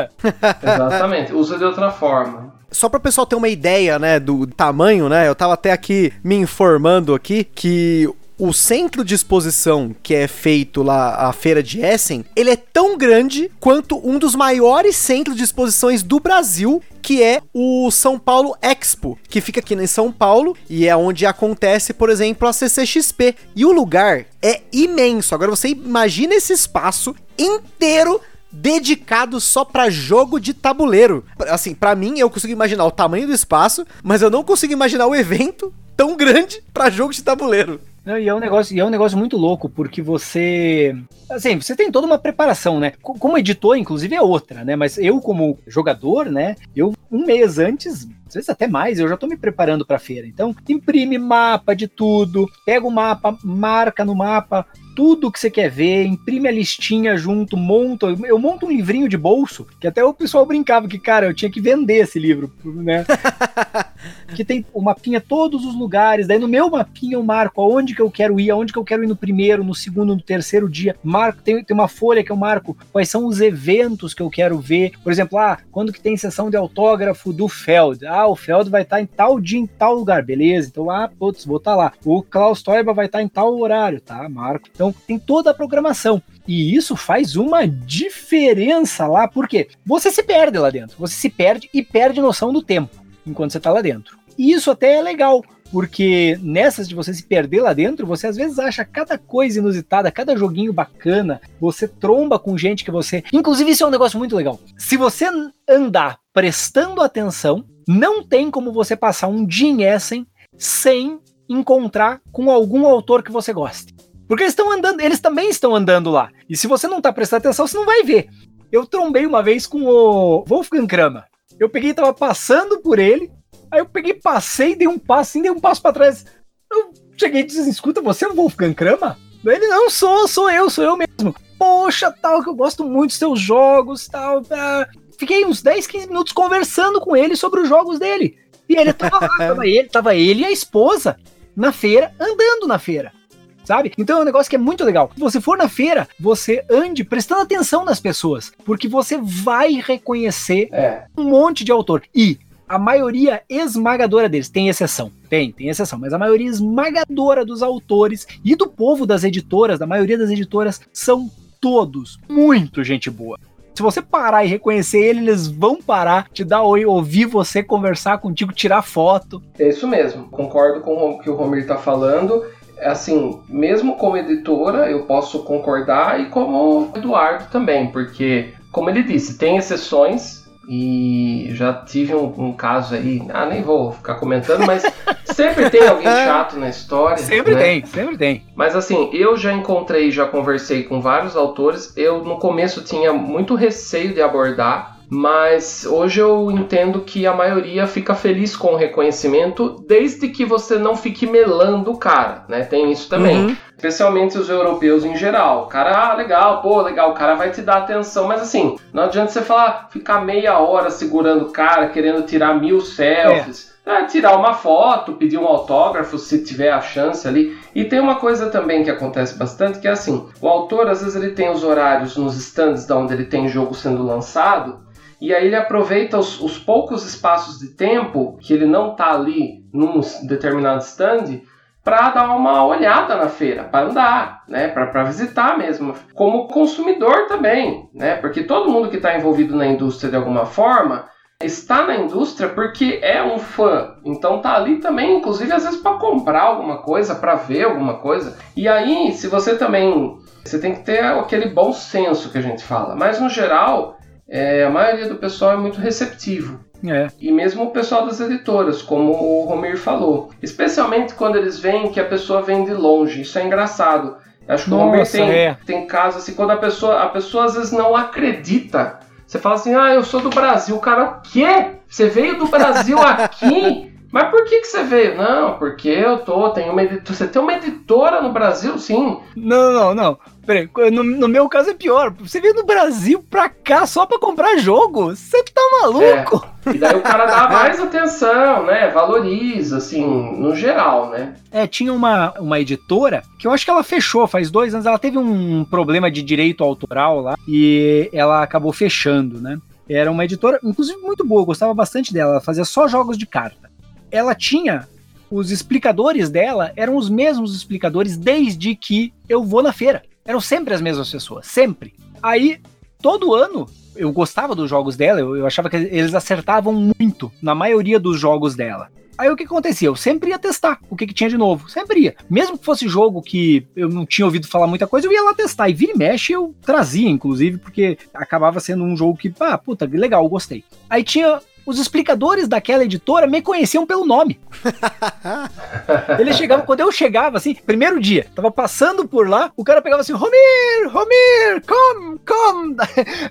[laughs] Exatamente, usa de outra forma. Só para o pessoal ter uma ideia, né, do tamanho, né? Eu tava até aqui me informando aqui que o centro de exposição que é feito lá, a feira de Essen, ele é tão grande quanto um dos maiores centros de exposições do Brasil, que é o São Paulo Expo, que fica aqui em São Paulo e é onde acontece, por exemplo, a CCXP. E o lugar é imenso. Agora você imagina esse espaço inteiro dedicado só para jogo de tabuleiro. Assim, para mim eu consigo imaginar o tamanho do espaço, mas eu não consigo imaginar o evento tão grande para jogo de tabuleiro. Não, e é um negócio, e é um negócio muito louco, porque você. Assim, você tem toda uma preparação, né? Como editor, inclusive, é outra, né? Mas eu, como jogador, né? Eu, um mês antes, às vezes até mais, eu já tô me preparando pra feira. Então, imprime mapa de tudo, pega o mapa, marca no mapa tudo que você quer ver, imprime a listinha junto, monta. Eu monto um livrinho de bolso, que até o pessoal brincava que, cara, eu tinha que vender esse livro, né? [laughs] que tem o mapinha todos os lugares. Daí no meu mapinha eu marco aonde que eu quero ir, aonde que eu quero ir no primeiro, no segundo, no terceiro dia. Marco, tem, tem uma folha que eu marco quais são os eventos que eu quero ver. Por exemplo, ah, quando que tem sessão de autógrafo do Feld? Ah, o Feld vai estar tá em tal dia, em tal lugar, beleza? Então, ah, putz, vou estar tá lá. O Klaus Teuber vai estar tá em tal horário, tá? Marco. Então, tem toda a programação. E isso faz uma diferença lá, porque você se perde lá dentro. Você se perde e perde noção do tempo enquanto você está lá dentro. E isso até é legal, porque nessas de você se perder lá dentro, você às vezes acha cada coisa inusitada, cada joguinho bacana, você tromba com gente que você. Inclusive, isso é um negócio muito legal. Se você andar prestando atenção, não tem como você passar um dia em Essen sem encontrar com algum autor que você goste. Porque eles estão andando, eles também estão andando lá. E se você não tá prestando atenção, você não vai ver. Eu trombei uma vez com o Wolfgang Kramer. Eu peguei e tava passando por ele. Aí eu peguei, passei, dei um passo, assim, dei um passo para trás. Eu cheguei e disse: escuta, você é o Wolfgang Kramer? Ele, não, sou, sou eu, sou eu mesmo. Poxa, tal, que eu gosto muito dos seus jogos, tal. Ah. Fiquei uns 10, 15 minutos conversando com ele sobre os jogos dele. E ele tava lá, tava [laughs] ele, tava ele e a esposa na feira, andando na feira sabe? Então é um negócio que é muito legal. Se você for na feira, você ande prestando atenção nas pessoas, porque você vai reconhecer é. um monte de autor. E a maioria esmagadora deles, tem exceção, tem, tem exceção, mas a maioria esmagadora dos autores e do povo das editoras, da maioria das editoras, são todos muito gente boa. Se você parar e reconhecer ele, eles vão parar, te dar oi, ouvir você conversar contigo, tirar foto. É isso mesmo, concordo com o que o Romir tá falando assim, mesmo como editora, eu posso concordar e como Eduardo também, porque, como ele disse, tem exceções, E já tive um, um, caso aí, ah, nem vou ficar comentando, mas [laughs] sempre tem alguém chato na história. Sempre né? tem, sempre tem. Mas assim, eu já encontrei, já conversei com vários autores. Eu no começo tinha muito receio de abordar, mas hoje eu entendo que a maioria fica feliz com o reconhecimento, desde que você não fique melando o cara, né? Tem isso também. Uhum. Especialmente os europeus em geral. O cara, ah, legal, pô, legal, o cara vai te dar atenção, mas assim, não adianta você falar, ficar meia hora segurando o cara, querendo tirar mil selfies. É. É, tirar uma foto, pedir um autógrafo se tiver a chance ali. E tem uma coisa também que acontece bastante, que é assim, o autor às vezes ele tem os horários nos stands da onde ele tem jogo sendo lançado, e aí ele aproveita os, os poucos espaços de tempo que ele não está ali num determinado stand para dar uma olhada na feira, para andar, né, para visitar mesmo, como consumidor também, né, porque todo mundo que está envolvido na indústria de alguma forma está na indústria porque é um fã, então tá ali também, inclusive às vezes para comprar alguma coisa, para ver alguma coisa. E aí, se você também, você tem que ter aquele bom senso que a gente fala, mas no geral é, a maioria do pessoal é muito receptivo. É. E mesmo o pessoal das editoras, como o Romir falou. Especialmente quando eles veem que a pessoa vem de longe. Isso é engraçado. Acho que Nossa, o Romir tem, é. tem casos assim, quando a pessoa, a pessoa às vezes não acredita. Você fala assim, ah, eu sou do Brasil. O cara, o quê? Você veio do Brasil aqui? [laughs] Mas por que, que você veio? Não, porque eu tô, tenho uma editora. Você tem uma editora no Brasil, sim. Não, não, não. Peraí, no, no, meu caso é pior. Você veio do Brasil pra cá só pra comprar jogo? Você tá maluco? É. E daí o cara dá mais atenção, né? Valoriza, assim, no geral, né? É, tinha uma, uma editora que eu acho que ela fechou faz dois anos. Ela teve um problema de direito autoral lá e ela acabou fechando, né? Era uma editora, inclusive, muito boa, eu gostava bastante dela. Ela fazia só jogos de carta ela tinha os explicadores dela eram os mesmos explicadores desde que eu vou na feira. Eram sempre as mesmas pessoas, sempre. Aí, todo ano, eu gostava dos jogos dela, eu, eu achava que eles acertavam muito na maioria dos jogos dela. Aí o que acontecia? Eu sempre ia testar o que, que, tinha de novo. Sempre ia. Mesmo que fosse jogo que eu não tinha ouvido falar muita coisa, eu ia lá testar. E vira e mexe eu trazia, inclusive, porque acabava sendo um jogo que, ah, puta, legal, gostei. Aí tinha os explicadores daquela editora me conheciam pelo nome. [laughs] Eles chegavam, quando eu chegava, assim, primeiro dia, tava passando por lá, o cara pegava assim, Romir, Romir, come, come.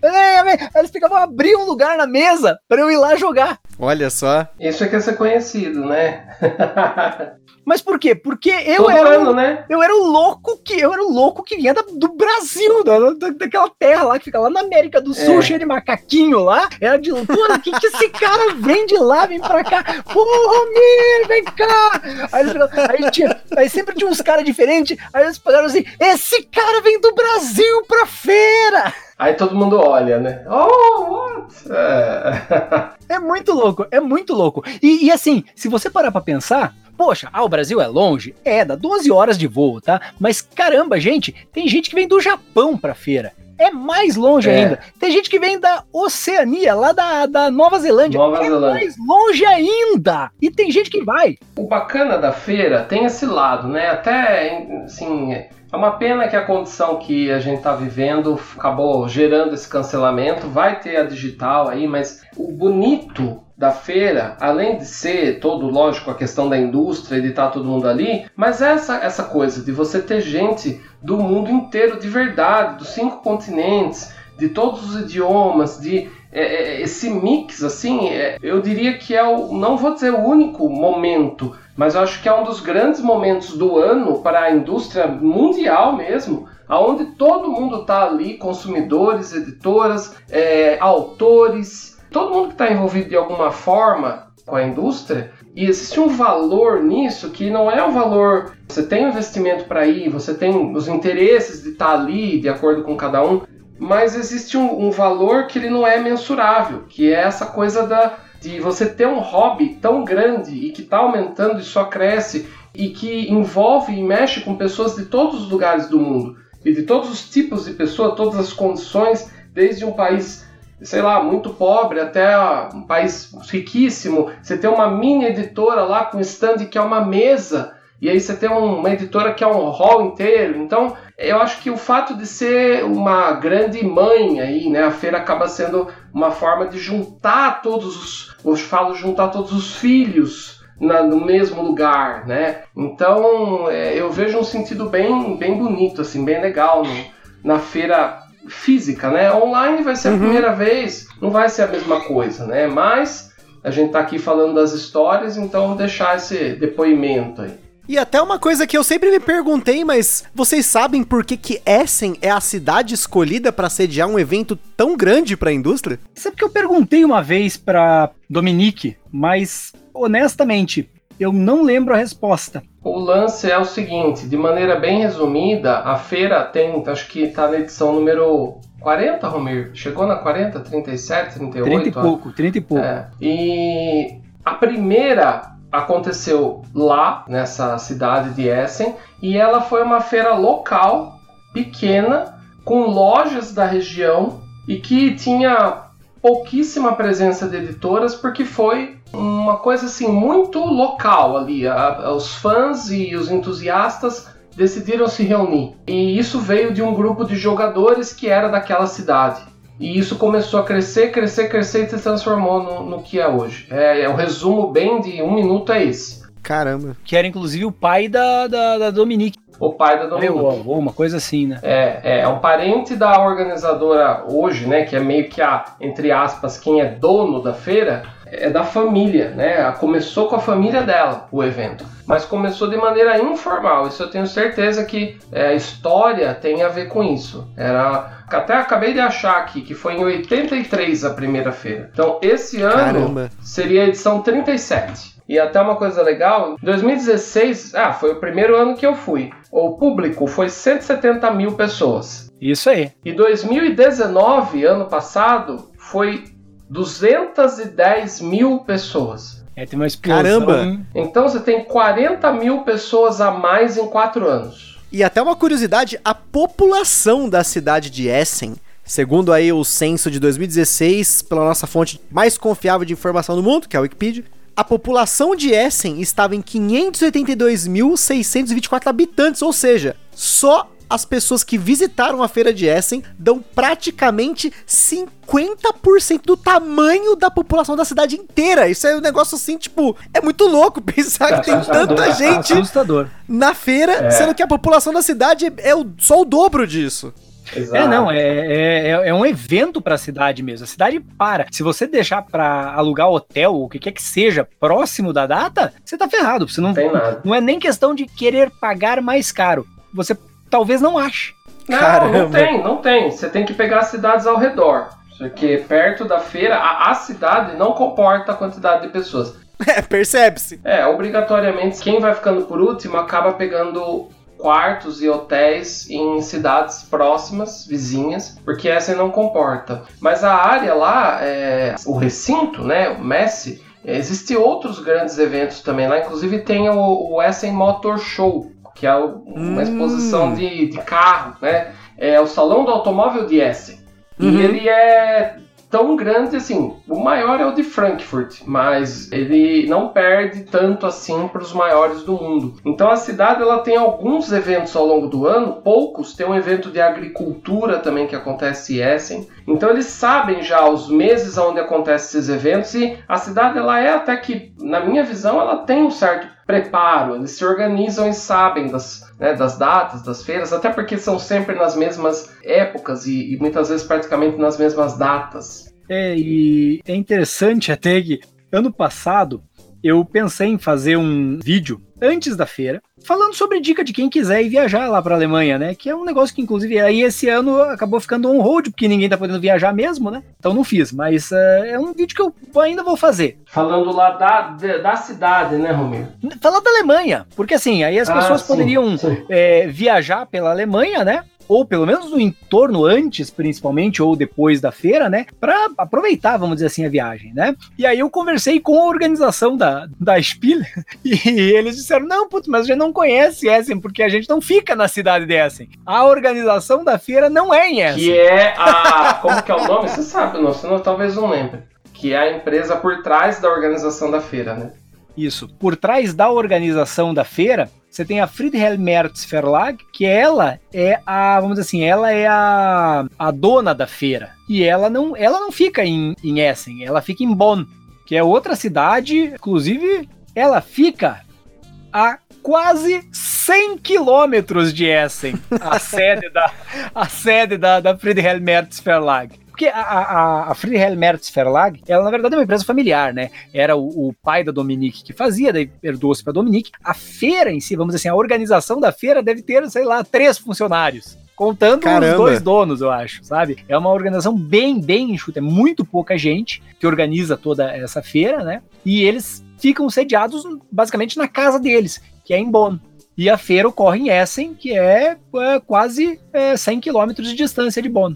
Aí [laughs] eles pegavam, abriam um lugar na mesa para eu ir lá jogar. Olha só. Isso é que é ser conhecido, né? [laughs] Mas por quê? Porque eu Todo era ano, o, né? eu era o louco que eu era o louco que vinha da, do Brasil, da, da, daquela terra lá que fica lá na América do Sul, é. cheio de macaquinho lá. Era de, pô, que que esse cara vem de lá, vem pra cá? Pô, Romir, vem cá! Aí, aí, tinha, aí sempre tinha uns caras diferentes, aí eles falaram assim: esse cara vem do Brasil pra feira! Aí todo mundo olha, né? Oh, what? É, [laughs] é muito louco, é muito louco. E, e assim, se você parar pra pensar, Poxa, ah, o Brasil é longe? É, dá 12 horas de voo, tá? Mas caramba, gente, tem gente que vem do Japão pra feira. É mais longe é. ainda. Tem gente que vem da Oceania, lá da, da Nova Zelândia. Nova é Zelândia. mais longe ainda. E tem gente que vai. O bacana da feira tem esse lado, né? Até, assim, é uma pena que a condição que a gente está vivendo acabou gerando esse cancelamento. Vai ter a digital aí, mas o bonito da feira, além de ser todo, lógico, a questão da indústria e de estar todo mundo ali, mas essa, essa coisa de você ter gente do mundo inteiro de verdade, dos cinco continentes, de todos os idiomas, de é, é, esse mix, assim, é, eu diria que é o, não vou dizer o único momento, mas eu acho que é um dos grandes momentos do ano para a indústria mundial mesmo, aonde todo mundo está ali, consumidores, editoras, é, autores, todo mundo que está envolvido de alguma forma com a indústria, e existe um valor nisso que não é um valor. Você tem um investimento para ir, você tem os interesses de estar tá ali de acordo com cada um, mas existe um, um, valor que ele não é mensurável, que é essa coisa da, de você ter um hobby tão grande e que está aumentando e só cresce e que envolve e mexe com pessoas de todos os lugares do mundo e de todos os tipos de pessoas, todas as condições, desde um país sei lá, muito pobre até um país riquíssimo, você tem uma mini editora lá com stand que é uma mesa e aí você tem uma editora que é um hall inteiro. Então, eu acho que o fato de ser uma grande mãe aí, né, a feira acaba sendo uma forma de juntar todos os, eu falo juntar todos os filhos na, no mesmo lugar, né? Então, é, eu vejo um sentido bem, bem bonito, assim, bem legal no, na feira física, né? Online vai ser a uhum. primeira vez, não vai ser a mesma coisa, né? Mas a gente está aqui falando das histórias, então deixar esse depoimento aí. E até uma coisa que eu sempre me perguntei, mas vocês sabem por que, que Essen é a cidade escolhida para sediar um evento tão grande para a indústria? Sabe que eu perguntei uma vez para Dominique, mas honestamente, eu não lembro a resposta. O lance é o seguinte, de maneira bem resumida, a feira tem, acho que está na edição número 40, Romir? Chegou na 40, 37, 38? 30 e pouco, 30 e pouco. É. E a primeira aconteceu lá, nessa cidade de Essen, e ela foi uma feira local, pequena, com lojas da região e que tinha pouquíssima presença de editoras porque foi uma coisa assim muito local ali. os fãs e os entusiastas decidiram se reunir. E isso veio de um grupo de jogadores que era daquela cidade. E isso começou a crescer, crescer, crescer e se transformou no, no que é hoje. É, é o resumo bem de um minuto é esse. Caramba. Que era inclusive o pai da, da, da Dominique. O pai da Dominique. Ou uma coisa assim, né? É, é, é um parente da organizadora hoje, né? Que é meio que a, entre aspas, quem é dono da feira é da família, né? Começou com a família dela o evento, mas começou de maneira informal. Isso eu tenho certeza que é, a história tem a ver com isso. Era até acabei de achar aqui que foi em 83 a primeira feira. Então esse ano Caramba. seria a edição 37. E até uma coisa legal, 2016, ah, foi o primeiro ano que eu fui. O público foi 170 mil pessoas. Isso aí. E 2019, ano passado, foi 210 mil pessoas. É, tem uma explosão. Caramba! Então você tem 40 mil pessoas a mais em 4 anos. E até uma curiosidade, a população da cidade de Essen, segundo aí o censo de 2016, pela nossa fonte mais confiável de informação do mundo, que é a Wikipedia, a população de Essen estava em 582.624 habitantes, ou seja, só as pessoas que visitaram a feira de Essen dão praticamente 50% do tamanho da população da cidade inteira. Isso é um negócio assim, tipo, é muito louco [laughs] pensar que tem tanta gente Assustador. na feira, é. sendo que a população da cidade é o, só o dobro disso. Exato. É, não, é, é, é, é um evento para a cidade mesmo. A cidade para. Se você deixar para alugar hotel, ou o que quer que seja, próximo da data, você tá ferrado. Você não, não é nem questão de querer pagar mais caro. Você talvez não ache. Não, Caramba. não tem, não tem. Você tem que pegar as cidades ao redor. Porque perto da feira, a, a cidade não comporta a quantidade de pessoas. [laughs] É, percebe-se. É, obrigatoriamente, quem vai ficando por último acaba pegando quartos e hotéis em cidades próximas, vizinhas, porque essa não comporta. Mas a área lá, é, o recinto, né, o Messi, Existem outros grandes eventos também lá, inclusive tem o, o Essen Motor Show, que é uma hum. exposição de, de carro, né? É o Salão do Automóvel de Essen. Uhum. E ele é tão grande assim. O maior é o de Frankfurt, mas ele não perde tanto assim para os maiores do mundo. Então a cidade ela tem alguns eventos ao longo do ano, poucos. Tem um evento de agricultura também que acontece em Essen. Então eles sabem já os meses onde acontecem esses eventos e a cidade ela é até que, na minha visão, ela tem um certo preparo, eles se organizam e sabem das, né, das datas, das feiras, até porque são sempre nas mesmas épocas e, e muitas vezes praticamente nas mesmas datas. É, e é interessante até que ano passado eu pensei em fazer um vídeo antes da feira, falando sobre dica de quem quiser ir viajar lá para a Alemanha, né? Que é um negócio que, inclusive, aí esse ano acabou ficando on hold, porque ninguém tá podendo viajar mesmo, né? Então não fiz, mas uh, é um vídeo que eu ainda vou fazer. Falando lá da, da cidade, né, Romero? Falar da Alemanha, porque assim, aí as ah, pessoas sim, poderiam sim. É, viajar pela Alemanha, né? Ou pelo menos no entorno antes, principalmente, ou depois da feira, né? Para aproveitar, vamos dizer assim, a viagem, né? E aí eu conversei com a organização da, da Spiel [laughs] e eles disseram: não, putz, mas a gente não conhece Essen, porque a gente não fica na cidade de Essen. A organização da feira não é em Essen. Que é a. Como que é o nome? Você sabe, não, você não, talvez não lembre. Que é a empresa por trás da organização da feira, né? Isso. Por trás da organização da feira você tem a Friedhelm Merz Verlag, que ela é a, vamos dizer assim, ela é a, a dona da feira. E ela não, ela não fica em, em Essen, ela fica em Bonn, que é outra cidade, inclusive ela fica a quase 100 quilômetros de Essen, a [laughs] sede da, a sede da, da Friedhelm Merz Verlag. Porque a, a, a Friedhelm Merz Verlag, ela na verdade é uma empresa familiar, né? Era o, o pai da Dominique que fazia, daí herdou-se para Dominique. A feira em si, vamos dizer assim, a organização da feira deve ter, sei lá, três funcionários. Contando Caramba. os dois donos, eu acho, sabe? É uma organização bem, bem enxuta. É muito pouca gente que organiza toda essa feira, né? E eles ficam sediados basicamente na casa deles, que é em Bonn. E a feira ocorre em Essen, que é, é quase é, 100 quilômetros de distância de Bonn.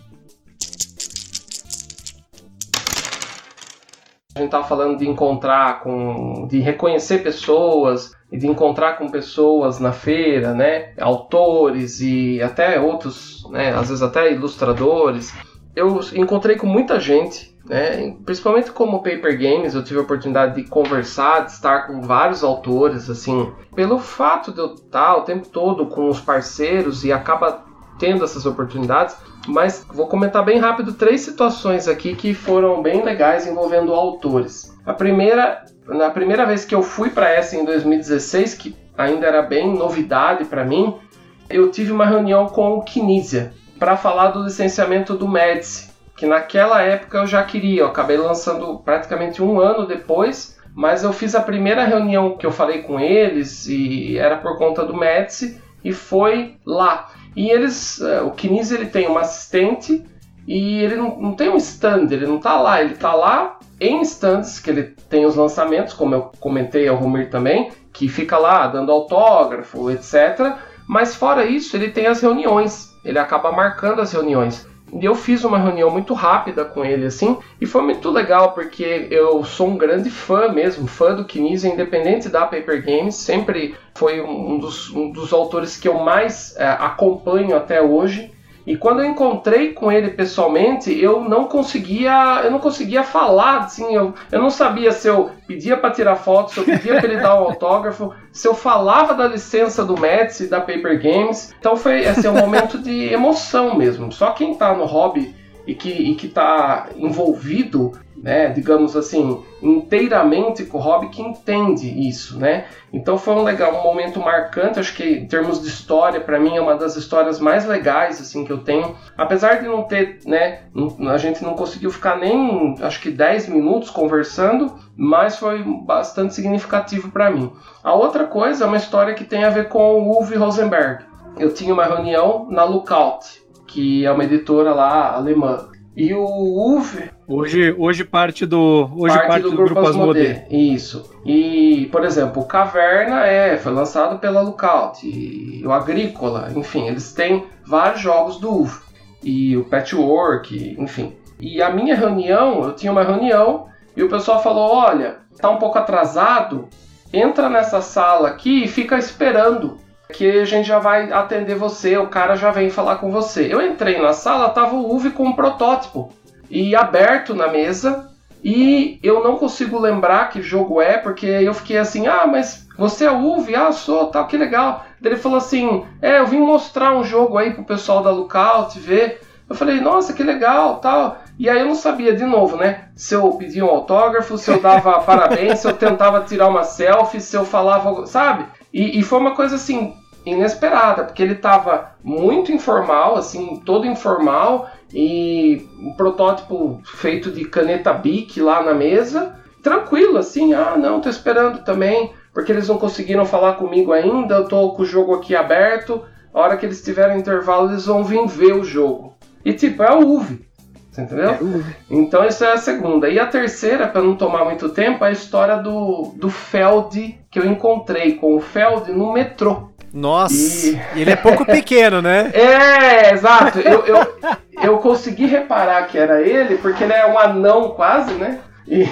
A gente estava falando de encontrar com, de reconhecer pessoas e de encontrar com pessoas na feira, né? Autores e até outros, né? Às vezes até ilustradores. Eu encontrei com muita gente, né? Principalmente como Paper Games, eu tive a oportunidade de conversar, de estar com vários autores, assim. Pelo fato de eu estar o tempo todo com os parceiros e acaba tendo essas oportunidades, mas vou comentar bem rápido três situações aqui que foram bem legais envolvendo autores. A primeira, na primeira vez que eu fui para essa em 2016, que ainda era bem novidade para mim, eu tive uma reunião com o Kinesia para falar do licenciamento do Medici, que naquela época eu já queria, eu acabei lançando praticamente um ano depois, mas eu fiz a primeira reunião que eu falei com eles e era por conta do Medici e foi lá. E eles, uh, o Kinesis ele tem uma assistente e ele não, não tem um stand, ele não está lá, ele está lá em stands que ele tem os lançamentos, como eu comentei ao Romir também, que fica lá dando autógrafo, etc. Mas fora isso, ele tem as reuniões, ele acaba marcando as reuniões. E eu fiz uma reunião muito rápida com ele, assim, e foi muito legal, porque eu sou um grande fã mesmo, fã do Kinesia, independente da Paper Games, sempre foi um dos, um dos autores que eu mais é, acompanho até hoje. E quando eu encontrei com ele pessoalmente, eu não conseguia, eu não conseguia falar, assim, eu, eu não sabia se eu pedia para tirar foto, se eu pedia para ele dar um autógrafo, se eu falava da licença do Mets e da Paper Games. Então foi assim, um momento de emoção mesmo. Só quem está no hobby e que e que está envolvido né, digamos assim, inteiramente com o hobby que entende isso, né? Então foi um legal, um momento marcante, acho que em termos de história, para mim é uma das histórias mais legais assim que eu tenho. Apesar de não ter, né, a gente não conseguiu ficar nem, acho que 10 minutos conversando, mas foi bastante significativo para mim. A outra coisa é uma história que tem a ver com o Uwe Rosenberg. Eu tinha uma reunião na Lookout, que é uma editora lá alemã. E o Uwe. Hoje, hoje parte do. Hoje parte, parte do, do, grupo Asmodee. Isso. E, por exemplo, o Caverna é, foi lançado pela Lookout. E o Agrícola, enfim, eles têm vários jogos do Uwe. E o Patchwork, enfim. E a minha reunião, eu tinha uma reunião e o pessoal falou: olha, tá um pouco atrasado, entra nessa sala aqui e fica esperando que a gente já vai atender você, o cara já vem falar com você. Eu entrei na sala, tava o Uve com um protótipo e aberto na mesa e eu não consigo lembrar que jogo é, porque eu fiquei assim, ah, mas você é o Uve? Ah, sou, tal, que legal. Daí ele falou assim, é, eu vim mostrar um jogo aí pro pessoal da Lookout ver. Eu falei, nossa, que legal, tal. E aí eu não sabia de novo, né? Se eu pedia um autógrafo, se eu dava [laughs] parabéns, se eu tentava tirar uma selfie, se eu falava, sabe? E, e foi uma coisa assim inesperada, porque ele estava muito informal, assim, todo informal e um protótipo feito de caneta Bic lá na mesa, tranquilo, assim, ah, não, tô esperando também, porque eles não conseguiram falar comigo ainda, eu tô com o jogo aqui aberto, a hora que eles tiverem intervalo eles vão vir ver o jogo. E tipo, é o UV, entendeu? É então isso é a segunda. E a terceira, para não tomar muito tempo, é a história do, do Feld que eu encontrei com o Feld no metrô. Nossa, e... ele é pouco pequeno, né? [laughs] É, exato. Eu, eu, eu consegui reparar que era ele, porque ele é um anão quase, né? E [laughs]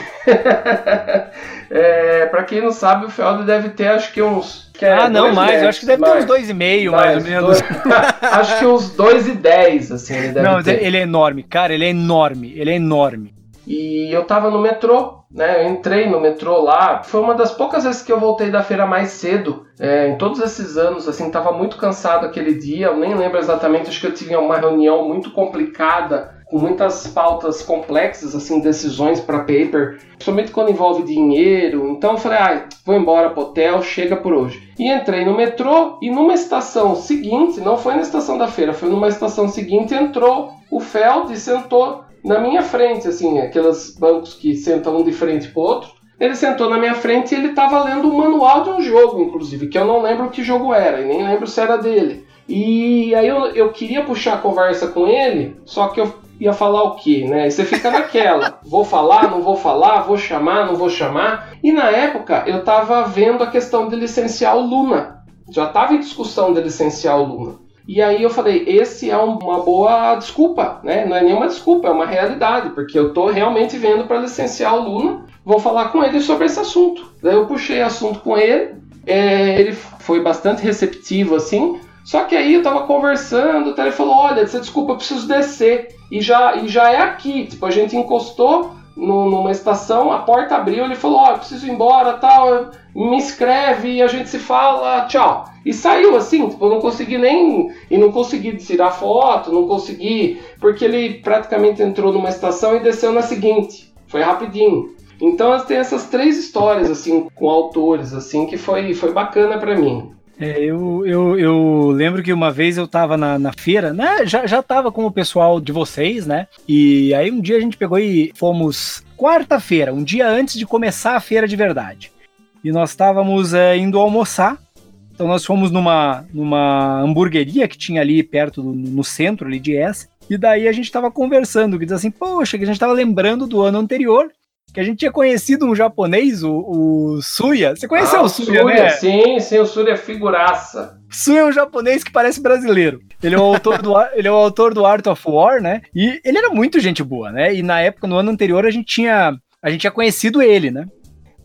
é, para quem não sabe, o Feld deve ter acho que uns. Que é ah, não, mais. Metros, eu acho que deve mais, ter uns dois e meio, mais, mais ou menos. Dois, [laughs] acho que uns dois e dez, assim. Ele deve não, ter. ele é enorme, cara. Ele é enorme. Ele é enorme. E eu tava no metrô, né? Eu entrei no metrô lá. Foi uma das poucas vezes que eu voltei da feira mais cedo. É, em todos esses anos, assim, tava muito cansado aquele dia. Eu nem lembro exatamente, acho que eu tive uma reunião muito complicada com muitas pautas complexas, assim, decisões para paper, principalmente quando envolve dinheiro. Então eu falei, ah, vou embora pro hotel, chega por hoje. E entrei no metrô e numa estação seguinte, não foi na estação da feira, foi numa estação seguinte, entrou o Feld e sentou na minha frente, assim, aqueles bancos que sentam um de frente pro outro. Ele sentou na minha frente e ele estava lendo o manual de um jogo, inclusive, que eu não lembro que jogo era, e nem lembro se era dele. E aí eu, eu queria puxar a conversa com ele, só que eu ia falar o quê, né? E você fica naquela, [laughs] vou falar, não vou falar, vou chamar, não vou chamar. E na época eu estava vendo a questão de licenciar o Luna. Já estava em discussão de licenciar o Luna. E aí eu falei, esse é uma boa desculpa, né? Não é nenhuma desculpa, é uma realidade, porque eu estou realmente vendo para licenciar o Luna. Vou falar com ele sobre esse assunto. Daí eu puxei assunto com ele, é, ele foi bastante receptivo assim. Só que aí eu tava conversando, ele falou: Olha, desculpa, eu preciso descer. E já, e já é aqui. Tipo, a gente encostou numa estação, a porta abriu, ele falou: Ó, oh, preciso ir embora, tal, me escreve a gente se fala, tchau. E saiu assim, tipo, eu não consegui nem. E não consegui tirar foto, não consegui. Porque ele praticamente entrou numa estação e desceu na seguinte. Foi rapidinho. Então tem essas três histórias, assim, com autores, assim, que foi, foi bacana para mim. É, eu, eu, eu lembro que uma vez eu tava na, na feira, né? Já, já tava com o pessoal de vocês, né? E aí um dia a gente pegou e fomos quarta-feira, um dia antes de começar a feira de verdade. E nós estávamos é, indo almoçar. Então nós fomos numa, numa hamburgueria que tinha ali perto, do, no centro ali de S. E daí a gente tava conversando, que diz assim, poxa, que a gente tava lembrando do ano anterior que a gente tinha conhecido um japonês, o, o Suya. Você conheceu ah, o Suya, Suya, né? Sim, sim, o Suya é figuraça. Suya é um japonês que parece brasileiro. Ele é o autor do, [laughs] ele é o autor do Art of War, né? E ele era muito gente boa, né? E na época, no ano anterior, a gente tinha, a gente tinha conhecido ele, né?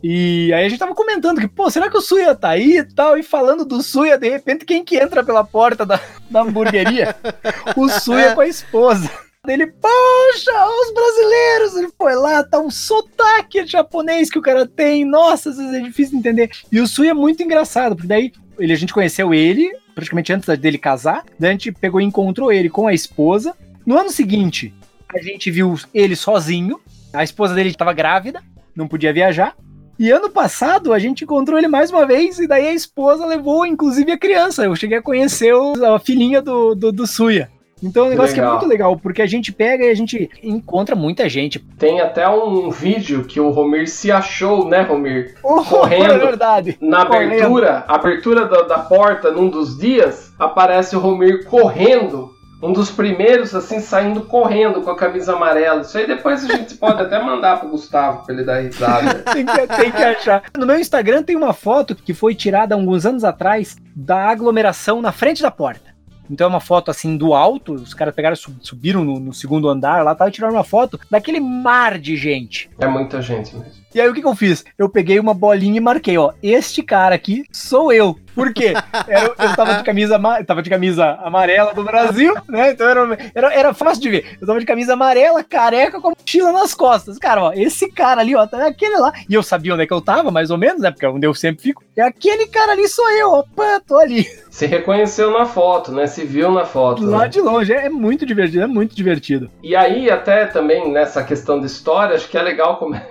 E aí a gente tava comentando que, pô, será que o Suya tá aí e tal? E falando do Suya, de repente, quem que entra pela porta da, da hamburgueria? [laughs] o Suya com a esposa. Ele, poxa, os brasileiros! Ele foi lá, tá um sotaque japonês que o cara tem. Nossa, às vezes é difícil entender. E o Sui é muito engraçado, porque daí ele, a gente conheceu ele praticamente antes dele casar. Daí a gente pegou e encontrou ele com a esposa. No ano seguinte, a gente viu ele sozinho. A esposa dele estava grávida, não podia viajar. E ano passado a gente encontrou ele mais uma vez e daí a esposa levou inclusive a criança. Eu cheguei a conhecer a filhinha do, do, do Suya. Então é um negócio que, que, é muito legal, porque a gente pega e a gente encontra muita gente. Tem até um vídeo que o Romir se achou, né, Romir? [laughs] Oh, correndo. É verdade. Na correndo. abertura, abertura da, da porta num dos dias, aparece o Romir correndo um dos primeiros, assim, saindo correndo com a camisa amarela. Isso aí depois a gente pode até mandar pro Gustavo pra ele dar risada. [laughs] tem, que, tem que achar. No meu Instagram tem uma foto que foi tirada alguns anos atrás da aglomeração na frente da porta. Então é uma foto assim do alto, os caras pegaram, subiram no, no segundo andar lá, e tiraram uma foto daquele mar de gente. É muita gente mesmo. E aí o que, que eu fiz? Eu peguei uma bolinha e marquei, ó, este cara aqui sou eu. Por quê? [laughs] Eu, eu tava de camisa, tava de camisa amarela do Brasil, né? Então era, era, era fácil de ver. Eu tava de camisa amarela, careca, com a mochila nas costas. Cara, ó, esse cara ali, ó, tá aquele lá. E eu sabia onde é que eu tava, mais ou menos, né? Porque é onde eu sempre fico. E aquele cara ali sou eu, pã, tô ali. Se reconheceu na foto, né? Se viu na foto. Lá né? de longe, é, é muito divertido, é muito divertido. E aí, até também nessa questão de história, acho que é legal como. [laughs]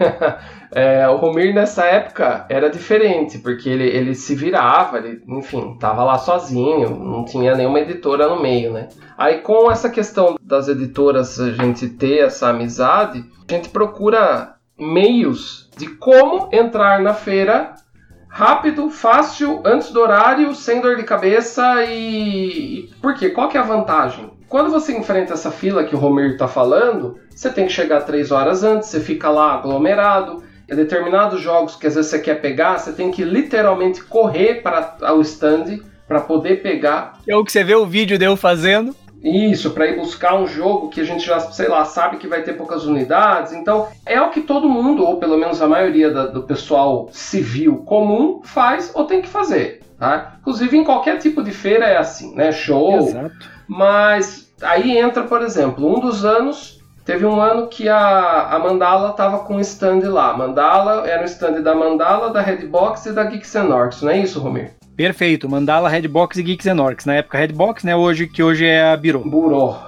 É, o Romir nessa época era diferente, porque ele, ele se virava, ele, enfim, tava lá sozinho, não tinha nenhuma editora no meio, né? Aí com essa questão das editoras, a gente ter essa amizade, a gente procura meios de como entrar na feira rápido, fácil, antes do horário, sem dor de cabeça e... Por quê? Qual que é a vantagem? Quando você enfrenta essa fila que o Romir está falando, você tem que chegar três horas antes, você fica lá aglomerado, determinados jogos que às vezes você quer pegar, você tem que literalmente correr para o stand para poder pegar. É o que você vê o vídeo de eu fazendo. Isso, para ir buscar um jogo que a gente já, sei lá, sabe que vai ter poucas unidades. Então, é o que todo mundo, ou pelo menos a maioria da, do pessoal civil comum, faz ou tem que fazer. Tá? Inclusive, em qualquer tipo de feira é assim, né? Show. Exato. Mas aí entra, por exemplo, um dos anos Teve um ano que a, a Mandala tava com um stand lá. Mandala era o stand da Mandala, da Redbox e da Geeks Orcs, não é isso, Romir? Perfeito, Mandala, Redbox e Geeks Orcs. Na época Redbox, né? Hoje que hoje é a Biro. Buró.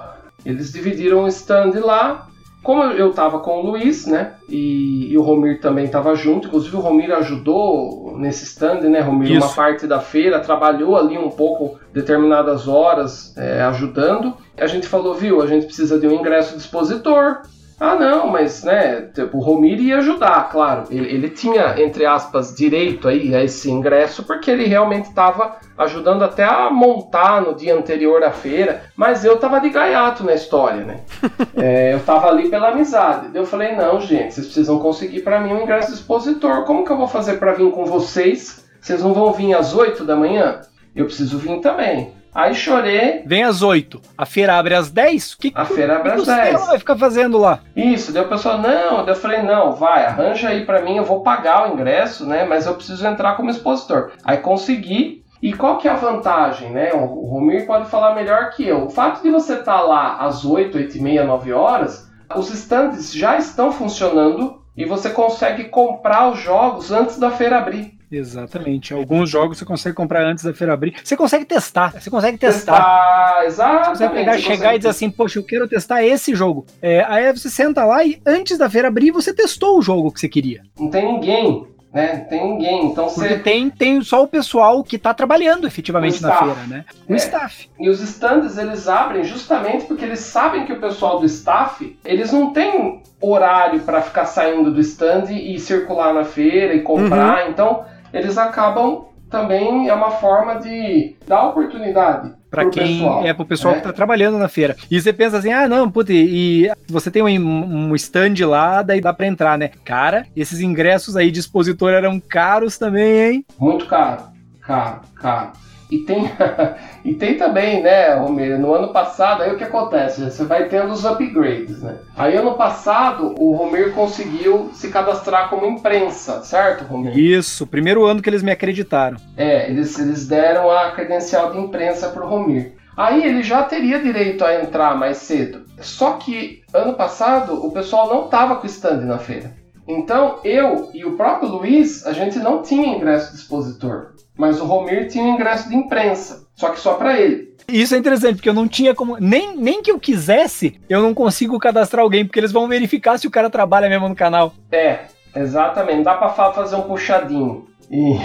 Eles dividiram o stand lá. Como eu tava com o Luiz, né? E, e o Romir também tava junto. Inclusive o Romir ajudou nesse stand, né? Romir, Isso. uma parte da feira, trabalhou ali um pouco, determinadas horas, é, ajudando. A gente falou, viu, a gente precisa de um ingresso de expositor. Ah, não, mas, né, tipo, o Romir ia ajudar, claro. Ele, ele tinha, entre aspas, direito aí a esse ingresso, porque ele realmente estava ajudando até a montar no dia anterior à feira. Mas eu tava de gaiato na história, né? [laughs] É, eu tava ali pela amizade. Eu falei, não, gente, vocês precisam conseguir para mim um ingresso de expositor. Como que eu vou fazer para vir com vocês? Vocês não vão vir às 8 da manhã? Eu preciso vir também. Aí chorei. Vem às 8. A feira abre às 10? O que, A feira abre que às que o 10. Celo vai ficar fazendo lá? Isso, daí o pessoal, não, daí eu falei, não, vai, arranja aí pra mim, eu vou pagar o ingresso, né, mas eu preciso entrar como expositor. Aí consegui, e qual que é a vantagem, né, o Romir pode falar melhor que eu. O fato de você estar lá às 8, 8 e meia, 9 horas, os stands já estão funcionando e você consegue comprar os jogos antes da feira abrir. Exatamente. Alguns jogos você consegue comprar antes da feira abrir. Você consegue testar. Você consegue testar. Testar, Você exatamente. consegue pegar, você chegar consegue e dizer assim, poxa, eu quero testar esse jogo. É, aí você senta lá e antes da feira abrir, você testou o jogo que você queria. Não tem ninguém, né, não tem ninguém, então Porque você... tem, tem só o pessoal que tá trabalhando efetivamente na feira, né? O É. staff. E os stands eles abrem justamente porque eles sabem que o pessoal do staff, eles não têm horário para ficar saindo do stand e circular na feira e comprar, então eles acabam também é uma forma de dar oportunidade Pra pro quem pessoal, é pro pessoal né? que tá trabalhando na feira. E você pensa assim, ah, não, puta, e, você tem um, um stand lá, daí dá pra entrar, né? Cara, esses ingressos aí de expositor eram caros também, hein? Muito caro, caro, caro. E tem, [laughs] e tem também, né, Romero, no ano passado, aí o que acontece? Você vai tendo os upgrades, né? Aí ano passado, o Romero conseguiu se cadastrar como imprensa, certo, Romero? Isso, primeiro ano que eles me acreditaram. É, eles, eles deram a credencial de imprensa pro Romir. Aí ele já teria direito a entrar mais cedo. Só que ano passado o pessoal não tava com stand na feira. Então eu e o próprio Luiz, a gente não tinha ingresso de expositor. Mas o Romir tinha ingresso de imprensa. Só que só para ele. Isso é interessante, porque eu não tinha como. Nem, nem que eu quisesse, eu não consigo cadastrar alguém, porque eles vão verificar se o cara trabalha mesmo no canal. É, exatamente. Dá para fazer um puxadinho. E,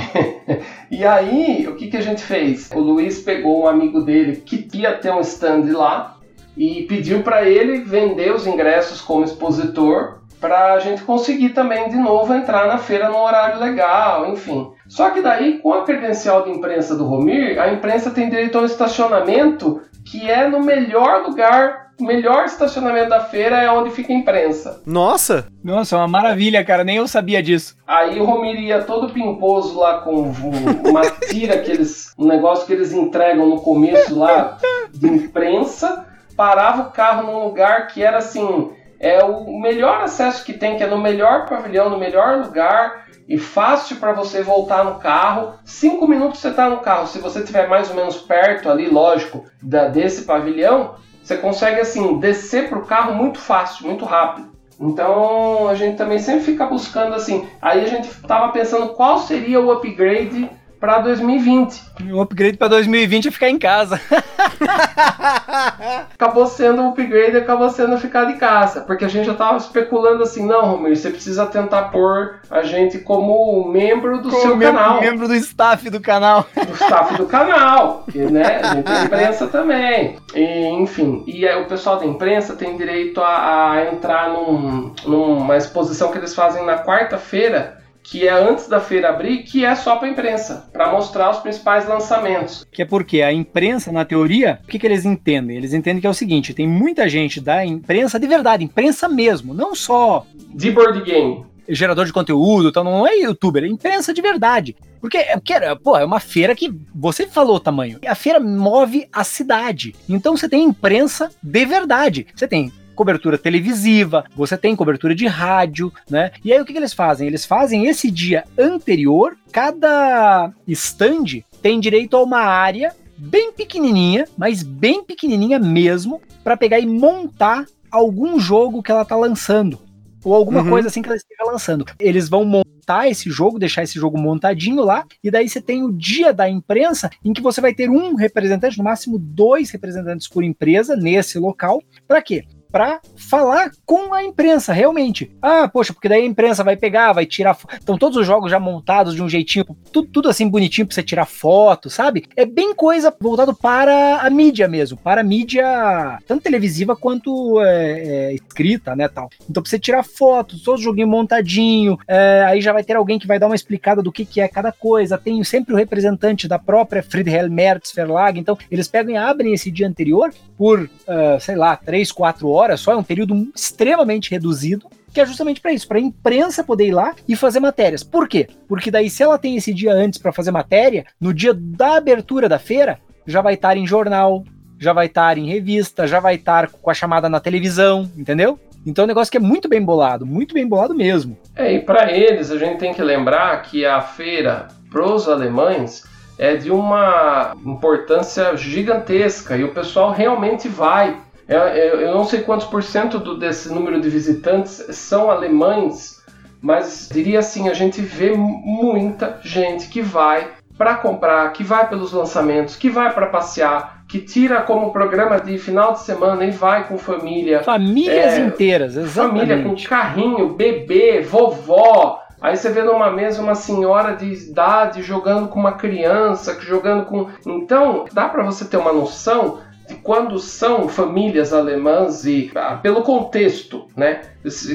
[laughs] e aí, o que, que a gente fez? O Luiz pegou um amigo dele que ia ter um stand lá e pediu para ele vender os ingressos como expositor para a gente conseguir também de novo entrar na feira no horário legal, enfim. Só que daí, com a credencial de imprensa do Romir, a imprensa tem direito a um estacionamento que é no melhor lugar, o melhor estacionamento da feira é onde fica a imprensa. Nossa! Nossa, é uma maravilha, cara. Nem eu sabia disso. Aí o Romir ia todo pimposo lá com um- uma tira que eles. um negócio que eles entregam no começo lá de imprensa, parava o carro num lugar que era assim. É o melhor acesso que tem, que é no melhor pavilhão, no melhor lugar e fácil para você voltar no carro. Cinco minutos você tá no carro. Se você estiver mais ou menos perto ali, lógico, da, desse pavilhão, você consegue assim descer pro carro muito fácil, muito rápido. Então a gente também sempre fica buscando assim. Aí a gente tava pensando qual seria o upgrade para 2020. O upgrade pra 2020 é ficar em casa. [laughs] [laughs] Acabou sendo o upgrade, acabou sendo ficar de casa, porque a gente já tava especulando assim, não, Romir, você precisa tentar pôr a gente como membro do seu membro, canal. membro do staff do canal. do staff do canal, que, né? A gente tem [laughs] imprensa também. E, enfim, e aí o pessoal da imprensa tem direito a, a entrar num- numa exposição que eles fazem na quarta-feira, que é antes da feira abrir, que é só para imprensa, para mostrar os principais lançamentos. Que é porque a imprensa, na teoria, o que, que eles entendem? Eles entendem que é o seguinte: tem muita gente da imprensa de verdade, imprensa mesmo, não só De board game. gerador de conteúdo, então não é youtuber, é imprensa de verdade. Porque, porque, pô, é uma feira que você falou o tamanho. A feira move a cidade. Então você tem imprensa de verdade. Você tem cobertura televisiva, você tem cobertura de rádio, né? E aí o que, que eles fazem? Eles fazem esse dia anterior, cada stand tem direito a uma área bem pequenininha, mas bem pequenininha mesmo, para pegar e montar algum jogo que ela tá lançando. Ou alguma uhum. coisa assim que ela esteja lançando. Eles vão montar esse jogo, deixar esse jogo montadinho lá, e daí você tem o dia da imprensa em que você vai ter um representante, no máximo dois representantes por empresa nesse local. Para quê? Para falar com a imprensa, realmente. Ah, poxa, porque daí a imprensa vai pegar, vai tirar. Então, todos os jogos já montados de um jeitinho, tudo, tudo assim bonitinho pra você tirar foto, sabe? É bem coisa voltado para a mídia mesmo, para a mídia tanto televisiva quanto é, é, escrita, né, tal. Então, pra você tirar fotos, todo joguinho montadinho, é, aí já vai ter alguém que vai dar uma explicada do que, que é cada coisa. Tem sempre o representante da própria Friedhelm Merz Verlag, então eles pegam e abrem esse dia anterior por, uh, sei lá, três, quatro horas horas só, é um período extremamente reduzido, que é justamente para isso, para a imprensa poder ir lá e fazer matérias. Por quê? Porque daí se ela tem esse dia antes para fazer matéria, no dia da abertura da feira, já vai estar em jornal, já vai estar em revista, já vai estar com a chamada na televisão, entendeu? Então é um negócio que é muito bem bolado, muito bem bolado mesmo. É, e para eles a gente tem que lembrar que a feira pros alemães é de uma importância gigantesca e o pessoal realmente vai eu não sei quantos por cento do, desse número de visitantes são alemães, mas diria assim, a gente vê muita gente que vai para comprar, que vai pelos lançamentos, que vai para passear, que tira como programa de final de semana e vai com família. Famílias é, inteiras, exatamente. Família com carrinho, bebê, vovó. Aí você vê numa mesa uma senhora de idade jogando com uma criança, jogando com. Então, dá para você ter uma noção quando são famílias alemãs e ah, pelo contexto, né?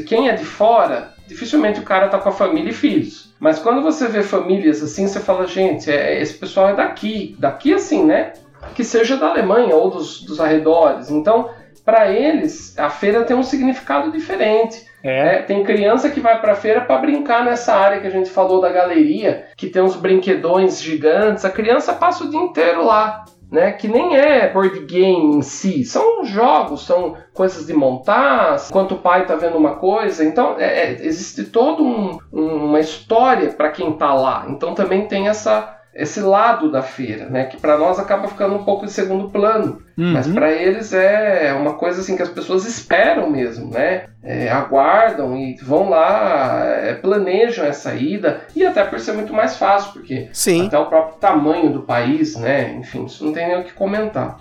Quem é de fora, dificilmente o cara tá com a família e filhos. Mas quando você vê famílias assim, você fala, gente, é, esse pessoal é daqui, daqui assim, né? Que seja da Alemanha ou dos, dos arredores. Então, para eles, a feira tem um significado diferente. É. É, tem criança que vai para a feira para brincar nessa área que a gente falou da galeria, que tem uns brinquedões gigantes. A criança passa o dia inteiro lá né, que nem é board game em si, são jogos, são coisas de montar, enquanto o pai está vendo uma coisa, então é, é, existe toda um, uma história para quem está lá, então também tem essa esse lado da feira, né? Que para nós acaba ficando um pouco em segundo plano, uhum. mas para eles é uma coisa assim que as pessoas esperam mesmo, né? É, aguardam e vão lá, é, planejam essa ida e até por ser muito mais fácil, porque Sim. até o próprio tamanho do país, né? Enfim, isso não tem nem o que comentar.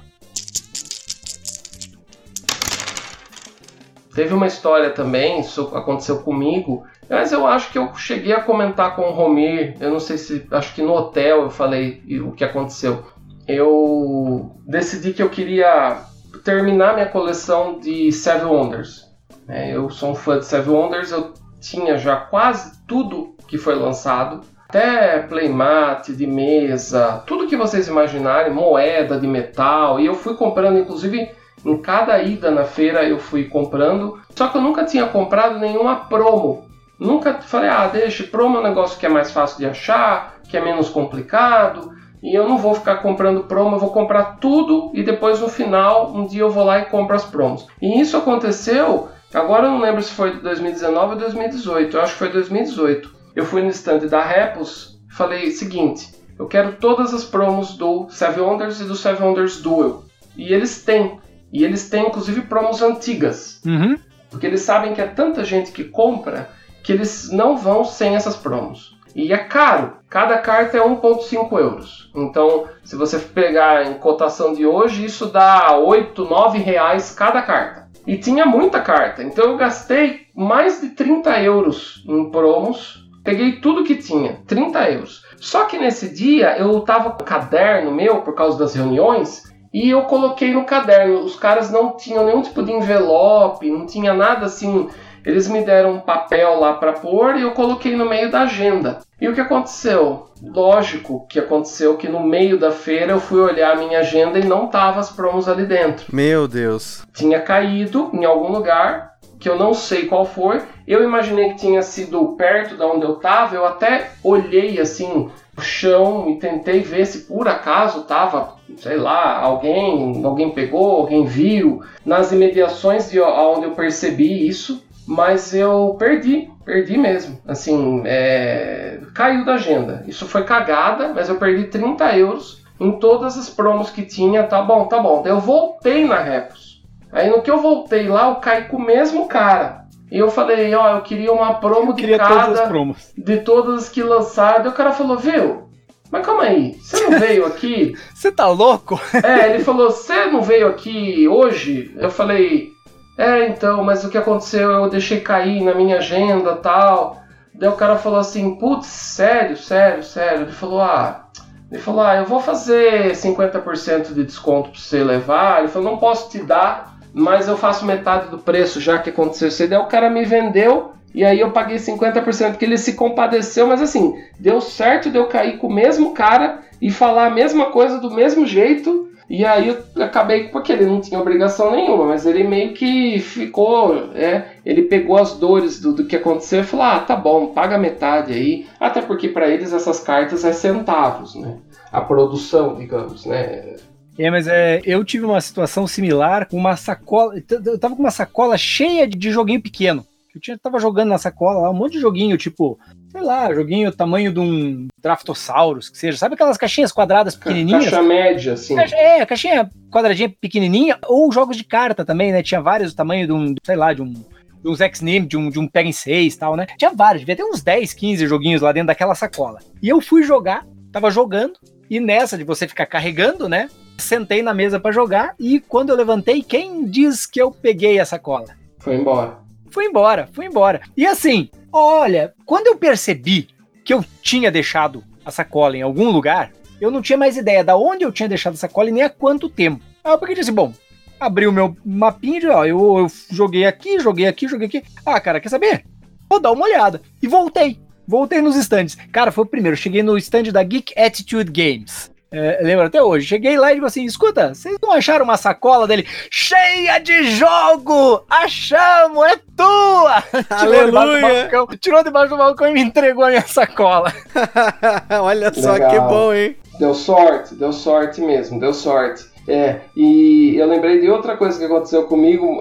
Teve uma história também, isso aconteceu comigo, mas eu acho que eu cheguei a comentar com o Romir, eu não sei se, acho que no hotel eu falei o que aconteceu. Eu decidi que eu queria terminar minha coleção de Seven Wonders. É, eu sou um fã de Seven Wonders, eu tinha já quase tudo que foi lançado, até playmat de mesa, tudo que vocês imaginarem, moeda de metal, e eu fui comprando inclusive em cada ida na feira eu fui comprando, só que eu nunca tinha comprado nenhuma promo. Nunca falei, ah, deixa, promo é um negócio que é mais fácil de achar, que é menos complicado, e eu não vou ficar comprando promo, eu vou comprar tudo e depois no final, um dia eu vou lá e compro as promos. E isso aconteceu, agora eu não lembro se foi 2019 ou 2018, eu acho que foi 2018. Eu fui no stand da Repos falei seguinte, eu quero todas as promos do Seven Wonders e do Seven Wonders Duel. E eles têm. E eles têm inclusive promos antigas. Uhum. Porque eles sabem que é tanta gente que compra que eles não vão sem essas promos. E é caro. Cada carta é 1,5 euros. Então, se você pegar em cotação de hoje, isso dá 8, 9 reais cada carta. E tinha muita carta. Então eu gastei mais de 30 euros em promos. Peguei tudo que tinha, 30 euros. Só que nesse dia eu tava com o caderno meu por causa das reuniões e eu coloquei no caderno. Os caras não tinham nenhum tipo de envelope, não tinha nada assim. Eles me deram um papel lá para pôr e eu coloquei no meio da agenda. E o que aconteceu? Lógico que aconteceu que no meio da feira eu fui olhar a minha agenda e não tava as promos ali dentro. Meu Deus. Tinha caído em algum lugar que eu não sei qual foi. Eu imaginei que tinha sido perto da onde eu tava. Eu até olhei assim o chão e tentei ver se por acaso tava sei lá, alguém, alguém pegou, alguém viu, nas imediações de onde eu percebi isso, mas eu perdi, perdi mesmo. Assim, é... caiu da agenda. Isso foi cagada, mas eu perdi 30 euros em todas as promos que tinha. Tá bom, tá bom. Eu voltei na Repos. Aí no que eu voltei lá, eu caí com o mesmo cara. E eu falei, ó, eu queria uma promo Eu de queria todas as cada, promos. de todas as que lançaram. Aí o cara falou, viu? Mas calma aí, você não veio aqui? [laughs] Você tá louco? É, ele falou, você não veio aqui hoje? Eu falei, é, então, mas o que aconteceu? Eu deixei cair na minha agenda tal. Daí o cara falou assim, putz, sério, sério, sério. Ele falou, ah, ele falou, ah, eu vou fazer 50% de desconto pra você levar. Ele falou, não posso te dar, mas eu faço metade do preço já que aconteceu isso. aí. Daí o cara me vendeu e aí eu paguei 50% porque ele se compadeceu, mas assim, deu certo de eu cair com o mesmo cara e falar a mesma coisa do mesmo jeito. E aí eu acabei porque ele não tinha obrigação nenhuma, mas ele meio que ficou, é, ele pegou as dores do, do que aconteceu e falou: "Ah, tá bom, paga metade aí". Até porque para eles essas cartas é centavos, né? A produção, digamos, né? É, mas é, eu tive uma situação similar com uma sacola. Eu tava com uma sacola cheia de joguinho pequeno. Eu tinha, tava jogando na sacola lá um monte de joguinho, tipo, sei lá, joguinho tamanho de um Draftosaurus, que seja. Sabe aquelas caixinhas quadradas pequenininhas? Caixa média, assim. É, caixinha quadradinha pequenininha, ou jogos de carta também, né? Tinha vários do tamanho de um, sei lá, de um, de uns X-Name, de um, de um Pega em 6 e tal, né? Tinha vários, devia ter uns 10, 15 joguinhos lá dentro daquela sacola. E eu fui jogar, tava jogando, e nessa de você ficar carregando, né? Sentei na mesa pra jogar, e quando eu levantei, quem diz que eu peguei a sacola? Foi embora. Fui embora, fui embora. E assim, olha, quando eu percebi que eu tinha deixado a sacola em algum lugar, eu não tinha mais ideia da onde eu tinha deixado a sacola e nem há quanto tempo. Aí eu peguei e disse, bom, abri o meu mapinha ó, eu, eu joguei aqui, joguei aqui, joguei aqui. Ah, cara, quer saber? Vou dar uma olhada. E voltei. Voltei nos stands. Cara, foi o primeiro. Cheguei no stand da Geek Attitude Games. É, lembro até hoje. Cheguei lá e digo assim: escuta, vocês não acharam uma sacola dele cheia de jogo? Achamos, é tua! [laughs] Tirou debaixo do Aleluia! balcão, tirou debaixo do balcão e me entregou a minha sacola. [laughs] [laughs] Olha só Legal. que bom, hein? Deu sorte, deu sorte mesmo, deu sorte. É, e eu lembrei de outra coisa que aconteceu comigo.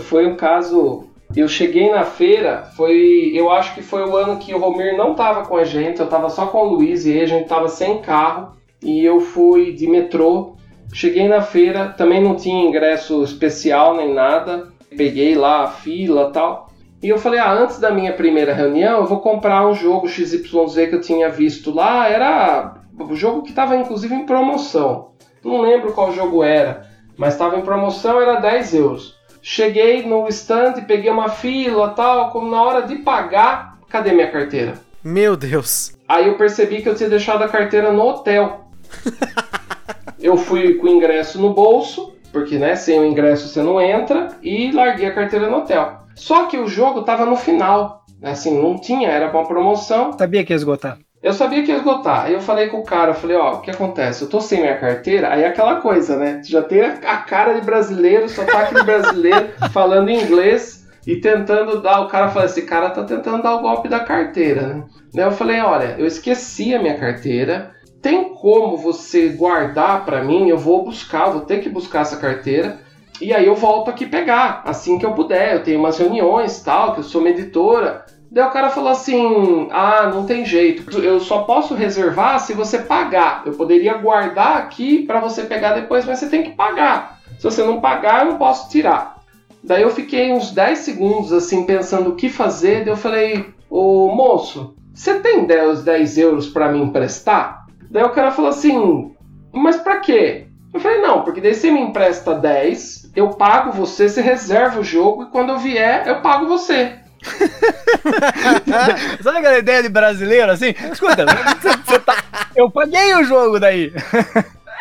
Foi um caso. Eu cheguei na feira, foi. Eu acho que foi o ano que o Romir não tava com a gente, eu tava só com o Luiz e a gente tava sem carro. E eu fui de metrô. Cheguei na feira, também não tinha ingresso especial nem nada. Peguei lá a fila e tal. E eu falei, ah, antes da minha primeira reunião, eu vou comprar um jogo XYZ que eu tinha visto lá. Era o jogo que estava inclusive em promoção. Não lembro qual jogo era, mas estava em promoção, era 10 euros. Cheguei no stand, peguei uma fila tal, como na hora de pagar, cadê minha carteira? Meu Deus. Aí eu percebi que eu tinha deixado a carteira no hotel. [laughs] eu fui com o ingresso no bolso, porque né, sem o ingresso você não entra, e larguei a carteira no hotel. Só que o jogo tava no final. Assim, não tinha, era uma promoção. Sabia que ia esgotar. Eu sabia que ia esgotar. Aí eu falei com o cara, eu falei, ó, o que acontece? Eu tô sem minha carteira, aí é aquela coisa, né? Já tem a cara de brasileiro, sotaque de brasileiro, [laughs] falando inglês e tentando dar. O cara falou, esse cara tá tentando dar o golpe da carteira, né? Daí eu falei, olha, eu esqueci a minha carteira. Tem como você guardar pra mim? Eu vou buscar, vou ter que buscar essa carteira. E aí eu volto aqui pegar, assim que eu puder. Eu tenho umas reuniões tal, que eu sou uma editora. Daí o cara falou assim: Ah, não tem jeito. Eu só posso reservar se você pagar. Eu poderia guardar aqui para você pegar depois, mas você tem que pagar. Se você não pagar, eu não posso tirar. Daí eu fiquei uns 10 segundos assim pensando o que fazer. Daí eu falei: Ô moço, você tem 10, 10 euros para me emprestar? Daí o cara falou assim: Mas para quê? Eu falei: Não, porque daí você me empresta 10, eu pago você, você reserva o jogo e quando eu vier, eu pago você. [laughs] Sabe aquela ideia de brasileiro assim? Escuta, [laughs] tá- eu paguei o jogo daí. [laughs]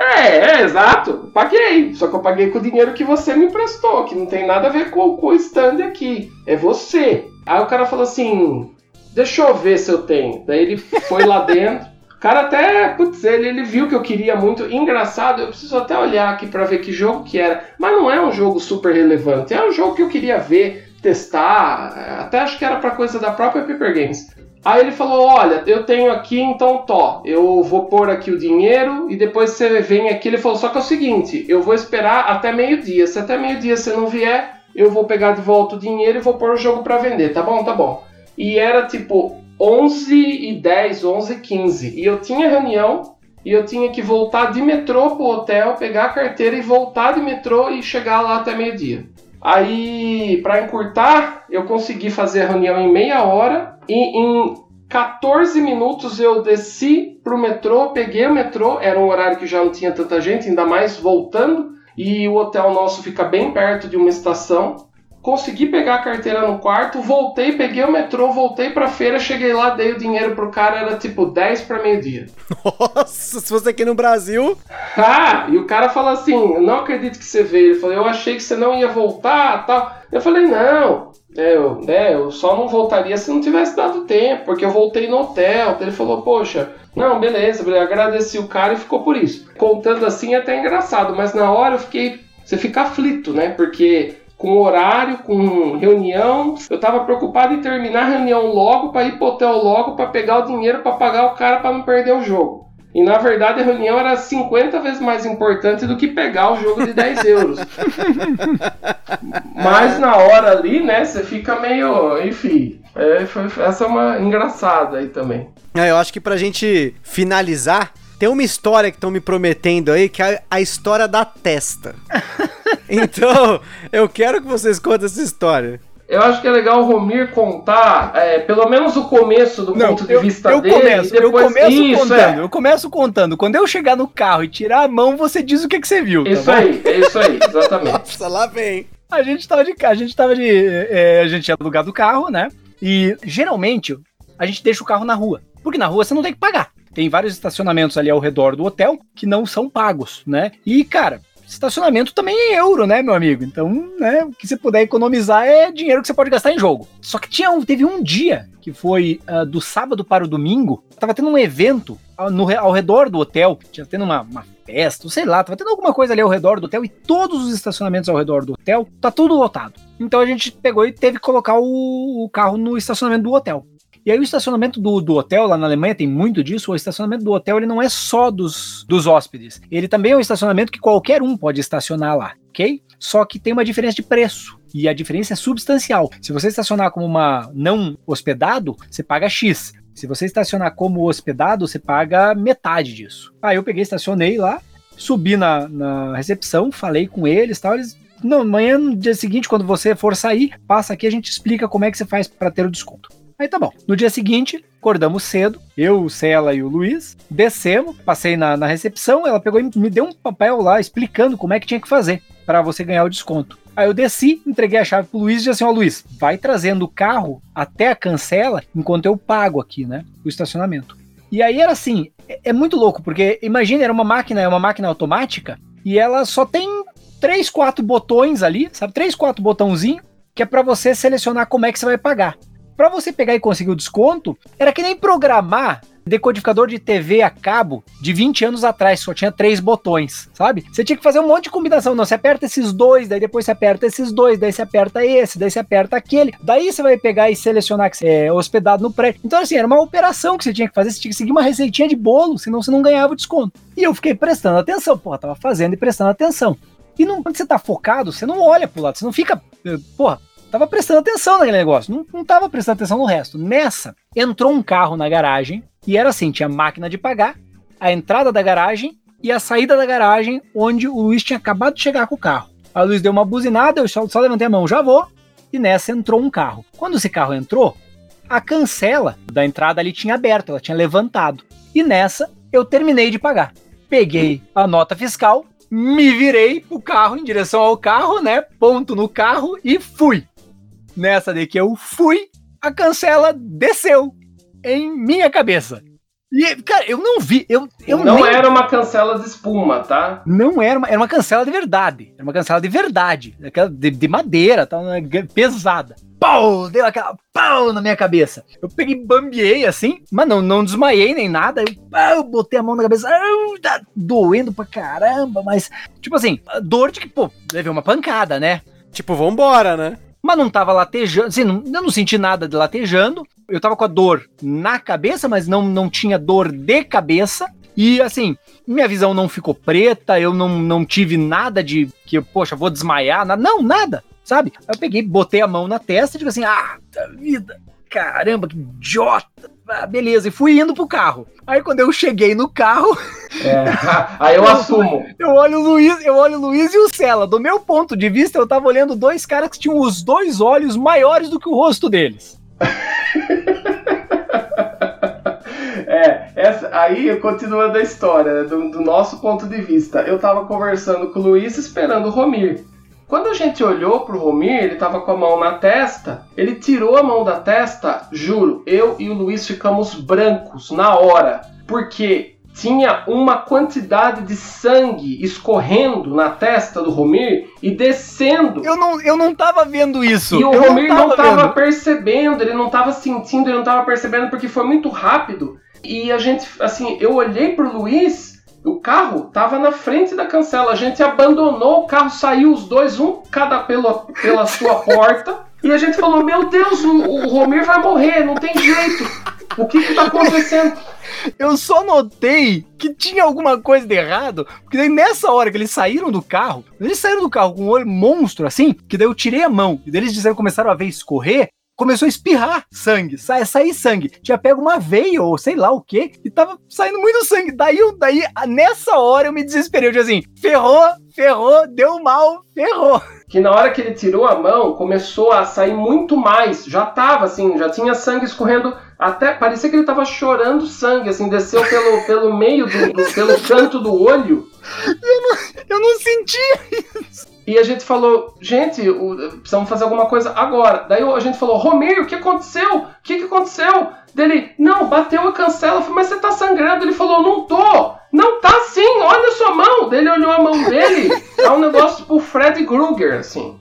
É, é, exato. Paguei. Só que eu paguei com o dinheiro que você me emprestou, que não tem nada a ver com, com o stand aqui. É você. Aí o cara falou assim: Deixa eu ver se eu tenho. Daí ele foi lá dentro. Cara até, putz, ele, ele viu que eu queria muito. Engraçado, eu preciso até olhar aqui pra ver que jogo que era. Mas não é um jogo super relevante. É um jogo que eu queria ver, testar. Até acho que era pra coisa da própria Paper Games. Aí ele falou: Olha, eu tenho aqui, então tó, eu vou pôr aqui o dinheiro e depois você vem aqui. Ele falou: Só que é o seguinte, eu vou esperar até meio-dia. Se até meio-dia você não vier, eu vou pegar de volta o dinheiro e vou pôr o jogo pra vender, tá bom? Tá bom. E era tipo 11 e 10, 11 e 15. E eu tinha reunião e eu tinha que voltar de metrô pro hotel, pegar a carteira e voltar de metrô e chegar lá até meio-dia. Aí, para encurtar, eu consegui fazer a reunião em meia hora e em 14 minutos eu desci pro metrô, peguei o metrô, era um horário que já não tinha tanta gente, ainda mais voltando, e o hotel nosso fica bem perto de uma estação consegui pegar a carteira no quarto, voltei, peguei o metrô, voltei pra feira, cheguei lá, dei o dinheiro pro cara, era tipo 10 para meio-dia. [laughs] Nossa, se fosse aqui no Brasil. Ah, e o cara falou assim: não acredito que você veio. Ele falou: eu achei que você não ia voltar tal. Eu falei: não. É, eu, né, eu só não voltaria se não tivesse dado tempo, porque eu voltei no hotel. Ele falou: Poxa, não, beleza, agradeci o cara e ficou por isso. Contando assim é até engraçado, mas na hora eu fiquei. Você fica aflito, né? Porque com horário, com reunião. Eu estava preocupado em terminar a reunião logo para ir pro hotel logo para pegar o dinheiro para pagar o cara para não perder o jogo. E na verdade a reunião era 50 vezes mais importante do que pegar o jogo de 10 euros. [laughs] Mas na hora ali, né, você fica meio. Enfim. É, foi, essa é uma engraçada aí também. É, eu acho que pra gente finalizar, tem uma história que estão me prometendo aí, que é a história da testa. [laughs] [laughs] Então, eu quero que vocês contem essa história. Eu acho que é legal o Romir contar, é, pelo menos o começo do Não, ponto de eu, vista eu dele. Começo, depois... Eu começo Isso, contando, é. eu começo contando. Quando eu chegar no carro e tirar a mão, você diz o que, que você viu. Tá isso tá aí, é isso aí, exatamente. [laughs] Nossa, lá vem. A gente tava de a gente tava de. É, a gente tinha alugado o carro, né? E geralmente a gente deixa o carro na rua. Porque na rua você não tem que pagar. Tem vários estacionamentos ali ao redor do hotel que não são pagos, né? E, cara, estacionamento também é euro, né, meu amigo? Então, né, o que você puder economizar é dinheiro que você pode gastar em jogo. Só que tinha um, teve um dia que foi uh, do sábado para o domingo, tava tendo um evento ao, no, ao redor do hotel, tinha tendo uma, uma festa, sei lá, tava tendo alguma coisa ali ao redor do hotel e todos os estacionamentos ao redor do hotel tá tudo lotado. Então a gente pegou e teve que colocar o, o carro no estacionamento do hotel. E aí o estacionamento do, do hotel lá na Alemanha tem muito disso. O estacionamento do hotel ele não é só dos, dos hóspedes. Ele também é um estacionamento que qualquer um pode estacionar lá, ok? Só que tem uma diferença de preço. E a diferença é substancial. Se você estacionar como uma não hospedado, você paga X. Se você estacionar como hospedado, você paga metade disso. Aí eu peguei, estacionei lá, subi na, na recepção, falei com eles tal. Eles não, amanhã, no dia seguinte, quando você for sair, passa aqui, a gente explica como é que você faz para ter o desconto. Aí tá bom. No dia seguinte, acordamos cedo, eu, o Cela e o Luiz, descemos, passei na, na recepção, ela pegou e me deu um papel lá explicando como é que tinha que fazer para você ganhar o desconto. Aí eu desci, entreguei a chave pro Luiz e disse assim: Ó, Luiz, vai trazendo o carro até a cancela enquanto eu pago aqui, né? O estacionamento. E aí era assim, é, é muito louco, porque imagina, era uma máquina, é uma máquina automática, e ela só tem três, quatro botões ali, sabe? Três, quatro botãozinhos, que é para você selecionar como é que você vai pagar para você pegar e conseguir o desconto, era que nem programar decodificador de TV a cabo de 20 anos atrás, só tinha três botões, sabe? Você tinha que fazer um monte de combinação. Não, você aperta esses dois, daí depois você aperta esses dois, daí você aperta esse, daí você aperta aquele. Daí você vai pegar e selecionar que é hospedado no prédio. Então, assim, era uma operação que você tinha que fazer, você tinha que seguir uma receitinha de bolo, senão você não ganhava o desconto. E eu fiquei prestando atenção, porra, tava fazendo e prestando atenção. E não, quando você tá focado, você não olha pro lado, você não fica, eh, porra, tava prestando atenção naquele negócio, não, não tava prestando atenção no resto. Nessa, entrou um carro na garagem e era assim: tinha máquina de pagar, a entrada da garagem e a saída da garagem, onde o Luiz tinha acabado de chegar com o carro. O Luiz deu uma buzinada, eu só, só levantei a mão, já vou. E nessa entrou um carro. Quando esse carro entrou, a cancela da entrada ali tinha aberto, ela tinha levantado. E nessa, eu terminei de pagar. Peguei a nota fiscal, me virei pro carro, em direção ao carro, né? Ponto no carro e fui nessa de que eu fui, a cancela desceu em minha cabeça. E, cara, eu não vi. Eu, eu não nem... era uma cancela de espuma, tá? Não era uma, era uma cancela de verdade. Era uma cancela de verdade. Aquela de, de madeira, tá, né, pesada. Pau! Deu aquela pau na minha cabeça. Eu peguei, bambiei assim, mas não, não desmaiei nem nada. Eu pau, botei a mão na cabeça. tá doendo pra caramba, mas, tipo assim, dor de que, pô, levei uma pancada, né? Tipo, vambora, né? Mas não tava latejando, assim, não, eu não senti nada de latejando. Eu tava com a dor na cabeça, mas não, não tinha dor de cabeça. E assim, minha visão não ficou preta, eu não, não tive nada de que, poxa, vou desmaiar, não, nada, sabe? Eu peguei, botei a mão na testa e digo assim: ah, vida, caramba, que idiota, ah, beleza, e fui indo pro carro. Aí quando eu cheguei no carro. [laughs] É, [laughs] aí eu assumo. Eu olho o Luiz, eu olho o Luiz e o Cela. Do meu ponto de vista, eu tava olhando dois caras que tinham os dois olhos maiores do que o rosto deles. [laughs] É, essa, aí continuando a história, do, do, nosso ponto de vista. Eu tava conversando com o Luiz esperando o Romir. Quando a gente olhou pro Romir, ele tava com a mão na testa, ele tirou a mão da testa, juro, eu e o Luiz ficamos brancos na hora. Porque tinha uma quantidade de sangue escorrendo na testa do Romir e descendo. Eu não, eu não tava vendo isso. E o eu Romir não tava, não tava percebendo, ele não tava sentindo, ele não tava percebendo porque foi muito rápido. E a gente, assim, eu olhei pro Luiz, o carro tava na frente da cancela, a gente abandonou, o carro saiu os dois, um cada pela, pela sua [laughs] porta. E a gente falou: Meu Deus, o, o Romir vai morrer, não tem jeito. O que que tá acontecendo? Eu só notei que tinha alguma coisa de errado, porque daí nessa hora que eles saíram do carro, eles saíram do carro com um olho monstro assim, que daí eu tirei a mão, e daí eles disseram, começaram a ver escorrer, começou a espirrar sangue, sa sair sangue. Tinha pego uma veia ou sei lá o que, e tava saindo muito sangue. Daí, eu, daí, nessa hora eu me desesperei. Eu disse assim: ferrou, ferrou, deu mal, ferrou. Que na hora que ele tirou a mão, começou a sair muito mais. Já tava assim, já tinha sangue escorrendo. Até parecia que ele tava chorando sangue, assim, desceu pelo, pelo meio do, do pelo canto do olho. Eu não, eu. E a gente falou, gente, precisamos fazer alguma coisa agora. Daí a gente falou, Romero, o que aconteceu? O que, que aconteceu? Dele, não, bateu a cancela. Eu falei, mas você tá sangrando? Ele falou, não tô. Não tá sim, olha a sua mão. Daí ele olhou a mão dele, é um negócio tipo Fred Krueger, assim.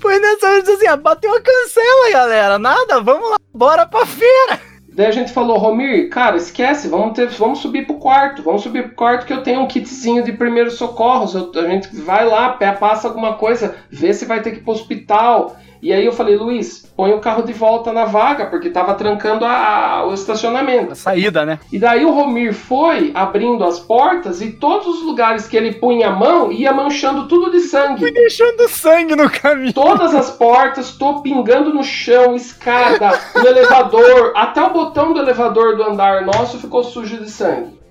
Foi nessa hora assim, ah, bateu a cancela, galera. Nada, vamos lá, bora pra feira. Daí a gente falou, Romir, cara, esquece, vamos, ter, vamos subir pro quarto, vamos subir pro quarto que eu tenho um kitzinho de primeiros socorros. Eu, a gente vai lá, passa alguma coisa, vê se vai ter que ir pro hospital. E aí eu falei, Luiz, põe o carro de volta na vaga, porque tava trancando a, a, o estacionamento. A saída, né? E daí o Romir foi abrindo as portas e todos os lugares que ele punha a mão ia manchando tudo de sangue. Fui deixando sangue no caminho. Todas as portas, tô pingando no chão, escada, no elevador, até o botão do elevador do andar nosso ficou sujo de sangue.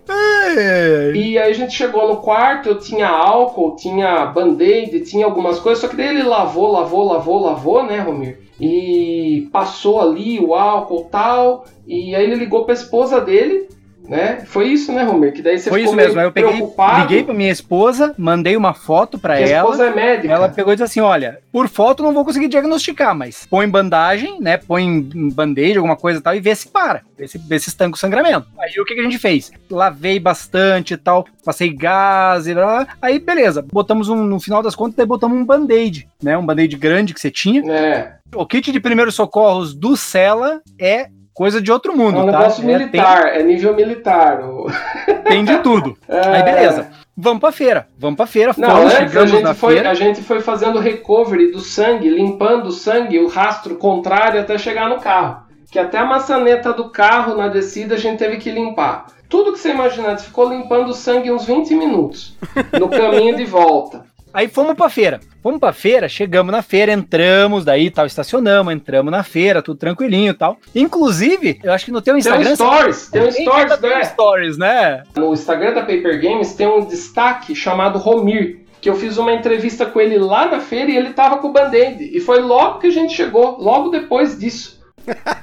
E aí a gente chegou no quarto, eu tinha álcool, tinha band-aid, tinha algumas coisas, só que daí ele lavou, lavou, lavou, lavou, né, Romir? E passou ali o álcool tal, e aí ele ligou pra esposa dele, né? Foi isso, né, Romer? Que daí você Foi isso mesmo. Aí eu peguei, preocupado. liguei pra minha esposa, mandei uma foto pra ela. A esposa é médica. Ela pegou e disse assim: olha, por foto não vou conseguir diagnosticar, mas põe bandagem, né? Põe band-aid, alguma coisa e tal, e vê se para. Vê se, vê se estanca o sangramento. Aí o que, que a gente fez? Lavei bastante e tal, passei gás e blá. Aí, beleza. Botamos um, no final das contas, daí botamos um band-aid, né? Um band-aid grande que você tinha. É. O kit de primeiros socorros do Cela é coisa de outro mundo, é um tá? negócio é, militar, tem... é nível militar. [laughs] Tem de tudo. [laughs] É... Aí beleza. Vamos pra feira. Vamos pra feira. Não, Fomos, antes a gente, foi, feira. a gente foi fazendo recovery do sangue, limpando o sangue, o rastro contrário até chegar no carro. Que até a maçaneta do carro na descida a gente teve que limpar. Tudo que você imaginar, ficou limpando o sangue uns 20 minutos no caminho de volta. Aí fomos pra feira. Fomos pra feira, chegamos na feira, entramos, daí tal, estacionamos, entramos na feira, tudo tranquilinho e tal. Inclusive, eu acho que no teu Instagram. Tem um stories, tem um stories, né? stories, né? No Instagram da Paper Games tem um destaque chamado Romir. Que eu fiz uma entrevista com ele lá na feira e ele tava com o band-aid. E foi logo que a gente chegou, logo depois disso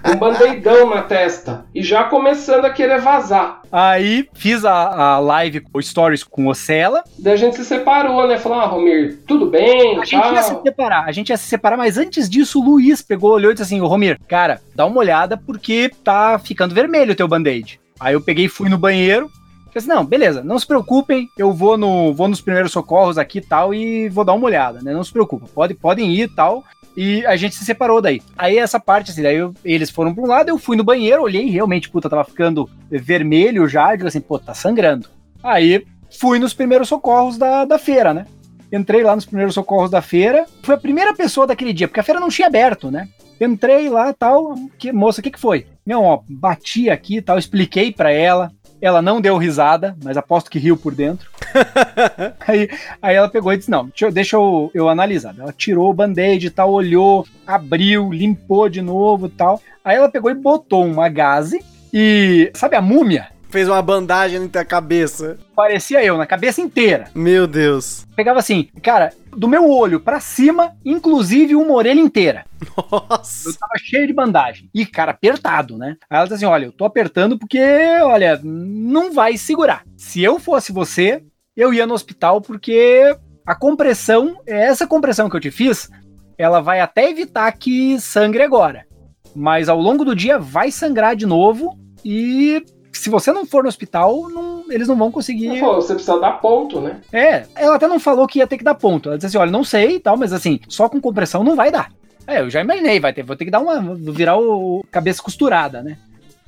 um bandeidão na testa e já começando a querer vazar. Aí fiz a, a live, o stories com o Cela. Daí a gente se separou, né? Falou, ah, Romir, tudo bem? A gente ia se separar, a gente ia se separar, mas antes disso o Luiz pegou, olhou e disse assim: Ô Romir, cara, dá uma olhada porque tá ficando vermelho o teu band-aid. Aí eu peguei e fui no banheiro, Falei assim, não, beleza, não se preocupem, eu vou no vou nos primeiros socorros aqui e tal e vou dar uma olhada, né? Não se preocupa, pode, podem ir e tal. E a gente se separou daí. Aí essa parte, assim, daí eu, eles foram pra um lado, eu fui no banheiro, olhei, realmente, puta, tava ficando vermelho já, digo assim, pô, tá sangrando. Aí fui nos primeiros socorros da, da feira, né? Entrei lá nos primeiros socorros da feira. Foi a primeira pessoa daquele dia, porque a feira não tinha aberto, né? Entrei lá tal. Que, moça, o que, que foi? Não, ó, bati aqui tal, expliquei para ela. Ela não deu risada, mas aposto que riu por dentro. [laughs] aí, aí ela pegou e disse: Não, deixa, eu- deixa eu, eu analisar. Ela tirou o band-aid e tal, olhou, abriu, limpou de novo e tal. Aí ela pegou e botou uma gaze e. Sabe a múmia? Fez uma bandagem na cabeça. Parecia eu, na cabeça inteira. Meu Deus. Pegava assim, cara, do meu olho pra cima, inclusive uma orelha inteira. Eu Nossa. tava cheio de bandagem. E, cara, apertado, né? Aí ela disse assim: olha, eu tô apertando porque, olha, não vai segurar. Se eu fosse você, eu ia no hospital porque a compressão, essa compressão que eu te fiz, ela vai até evitar que sangre agora. Mas ao longo do dia vai sangrar de novo e se você não for no hospital, não- eles não vão conseguir. Você precisa dar ponto, né? É, ela até não falou que ia ter que dar ponto. Ela disse assim: olha, não sei e tal, mas assim, só com compressão não vai dar. É, eu já imaginei, vai ter, vou ter que dar uma. virar o cabeça costurada, né?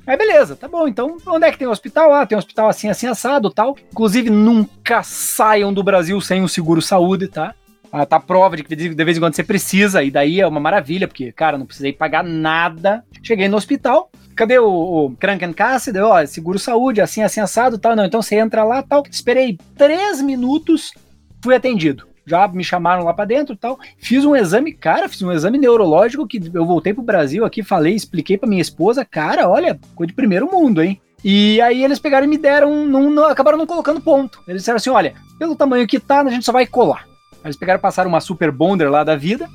Aí beleza, tá bom. Então, onde é que tem um hospital? Ah, tem um hospital assim, assim, assado tal. Inclusive, nunca saiam do Brasil sem um seguro saúde, tá? Ah, tá a prova de que de vez em quando você precisa, e daí é uma maravilha, porque, cara, não precisei pagar nada. Cheguei no hospital, cadê o, o Krankenkasse? Deu, ó, seguro saúde, assim, assim, assado tal. Não, então você entra lá tal. Esperei três minutos, fui atendido. Já me chamaram lá pra dentro tal. Fiz um exame, cara, fiz um exame neurológico que eu voltei pro Brasil aqui, falei, expliquei pra minha esposa, cara, olha, coisa de primeiro mundo, hein? E aí eles pegaram e me deram, não, não- acabaram não colocando ponto. Eles disseram assim, olha, pelo tamanho que tá, a gente só vai colar. Eles pegaram, passaram uma super bonder lá da vida,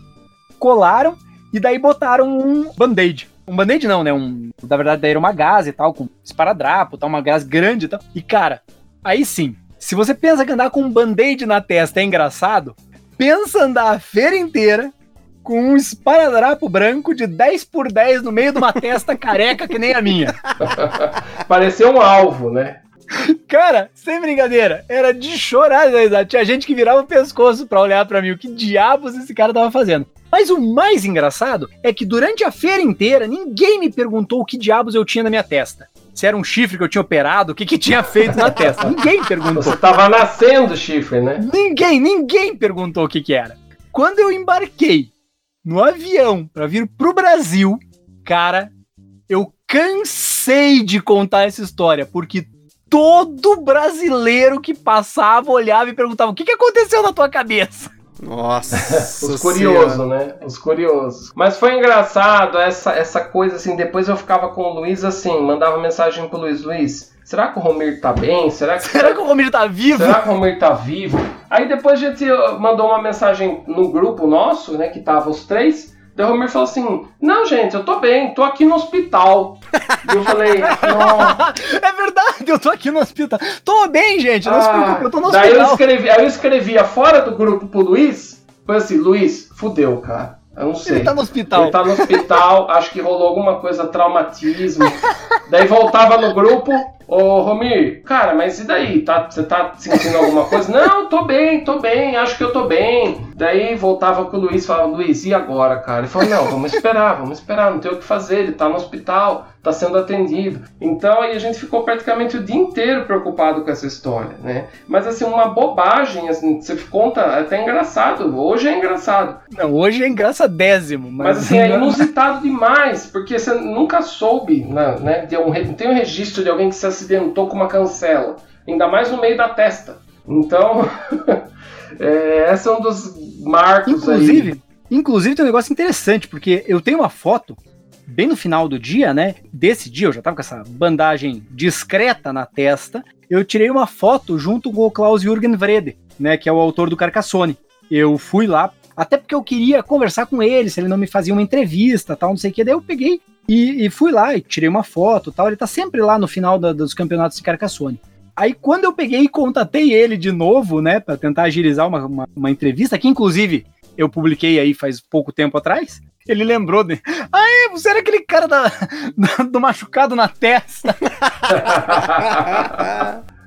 colaram e daí botaram um band-aid. Um band-aid não, né? Um, na verdade, daí era uma gase e tal, com esparadrapo, tal, uma gase grande e tal. E cara, aí sim, se você pensa que andar com um band-aid na testa é engraçado, pensa andar a feira inteira com um esparadrapo branco de 10 por 10 no meio de uma testa careca que nem a minha. [laughs] Pareceu um alvo, né? Cara, sem brincadeira, era de chorar, né? tinha gente que virava o pescoço pra olhar pra mim, o que diabos esse cara tava fazendo. Mas o mais engraçado é que durante a feira inteira, ninguém me perguntou o que diabos eu tinha na minha testa. Se era um chifre que eu tinha operado, o que que tinha feito na testa. [laughs] Ninguém perguntou. Você tava nascendo chifre, né? Ninguém, ninguém perguntou o que que era. Quando eu embarquei no avião pra vir pro Brasil, cara, eu cansei de contar essa história, porque todo brasileiro que passava olhava e perguntava: o que, que aconteceu na tua cabeça? Nossa. [laughs] Os curiosos, né? Os curiosos. Mas foi engraçado essa, essa coisa assim. Depois eu ficava com o Luiz assim, mandava mensagem pro Luiz: Luiz, será que o Romir tá bem? Será que. [laughs] Será que o Romir tá vivo? Será que o Romir tá vivo? Aí depois a gente mandou uma mensagem no grupo nosso, né? Que tava os três. Daí o Romir falou assim: Não, gente, eu tô bem, tô aqui no hospital. e eu falei: Nossa. [laughs] É verdade, eu tô aqui no hospital. Tô bem, gente, não se Ah, preocupe, eu tô no daí eu hospital. escrevi, aí eu escrevia fora do grupo pro Luiz, foi assim, Luiz, fudeu, cara. Eu não sei. Ele tá no hospital. Ele tá no hospital, [laughs] acho que rolou alguma coisa, traumatismo. daí voltava no grupo, ô Romir, cara, mas e daí? Tá, você tá sentindo alguma coisa? Não, tô bem, tô bem, acho que eu tô bem. Daí voltava com o Luiz e falava, Luiz, e agora, cara? Ele falou, não, vamos esperar, vamos esperar, não tem o que fazer, ele tá no hospital, tá sendo atendido. Então aí a gente ficou praticamente o dia inteiro preocupado com essa história, né? Mas assim, uma bobagem, assim, você conta, é até engraçado, hoje é engraçado. Não, hoje é engraçadésimo, mas, Mas assim, é [laughs] inusitado demais, porque você nunca soube, né, né, de um, tem um registro de alguém que se acidentou com uma cancela, ainda mais no meio da testa. Então, [laughs] é, esse é um dos marcos Inclusive, aí. inclusive tem um negócio interessante, porque eu tenho uma foto bem no final do dia, né? Desse dia, eu já tava com essa bandagem discreta na testa. Eu tirei uma foto junto com o Klaus Jürgen Vrede, né? Que é o autor do Carcassone. Eu fui lá, até porque eu queria conversar com ele, se ele não me fazia uma entrevista, tal, não sei o que. Daí eu peguei e, e fui lá e tirei uma foto, tal. Ele tá sempre lá no final da- dos campeonatos de Carcassone. Aí quando eu peguei e contatei ele de novo, né, Pra tentar agilizar uma, uma, uma entrevista, que inclusive eu publiquei aí faz pouco tempo atrás, ele lembrou de. Ah, é, você era aquele cara da, da- do machucado na testa. [laughs]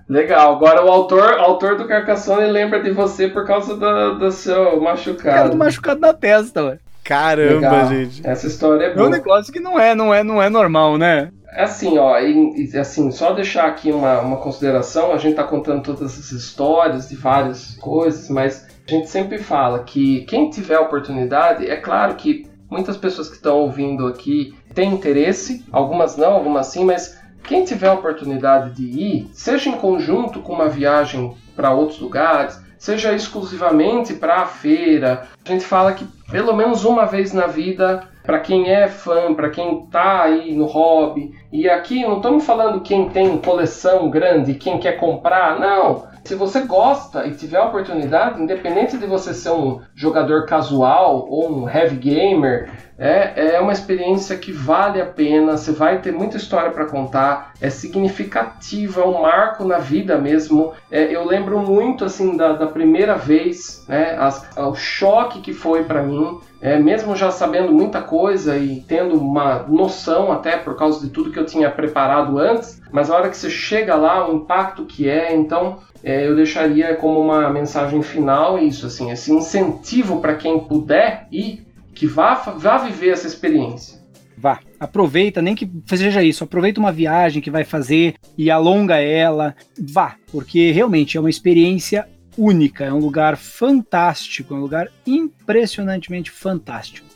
Legal, agora o autor, autor do Carcassonne lembra de você por causa do, do seu O machucado. cara do machucado na testa, ué. Caramba, Legal. gente. Essa história é É um boa. negócio que não é, não é, não é normal, né? É assim, ó, e, e, assim, só deixar aqui uma, uma consideração, a gente tá contando todas essas histórias de várias coisas, mas a gente sempre fala que quem tiver oportunidade, é claro que muitas pessoas que estão ouvindo aqui têm interesse, algumas não, algumas sim, mas quem tiver a oportunidade de ir, seja em conjunto com uma viagem para outros lugares, seja exclusivamente para a feira, a gente fala que pelo menos uma vez na vida, para quem é fã, para quem está aí no hobby, e aqui não estamos falando quem tem coleção grande, quem quer comprar, não. Se você gosta e tiver a oportunidade, independente de você ser um jogador casual ou um heavy gamer, é, é uma experiência que vale a pena. Você vai ter muita história para contar, é significativa, é um marco na vida mesmo. É, eu lembro muito assim da, da primeira vez, né, as, o choque que foi para mim. É, mesmo já sabendo muita coisa e tendo uma noção até por causa de tudo que eu tinha preparado antes, mas a hora que você chega lá, o impacto que é, então é, eu deixaria como uma mensagem final isso, assim, esse incentivo para quem puder ir, que vá, vá viver essa experiência. Vá, aproveita, nem que seja isso, aproveita uma viagem que vai fazer e alonga ela, vá, porque realmente é uma experiência única, é um lugar fantástico, é um lugar impressionantemente fantástico.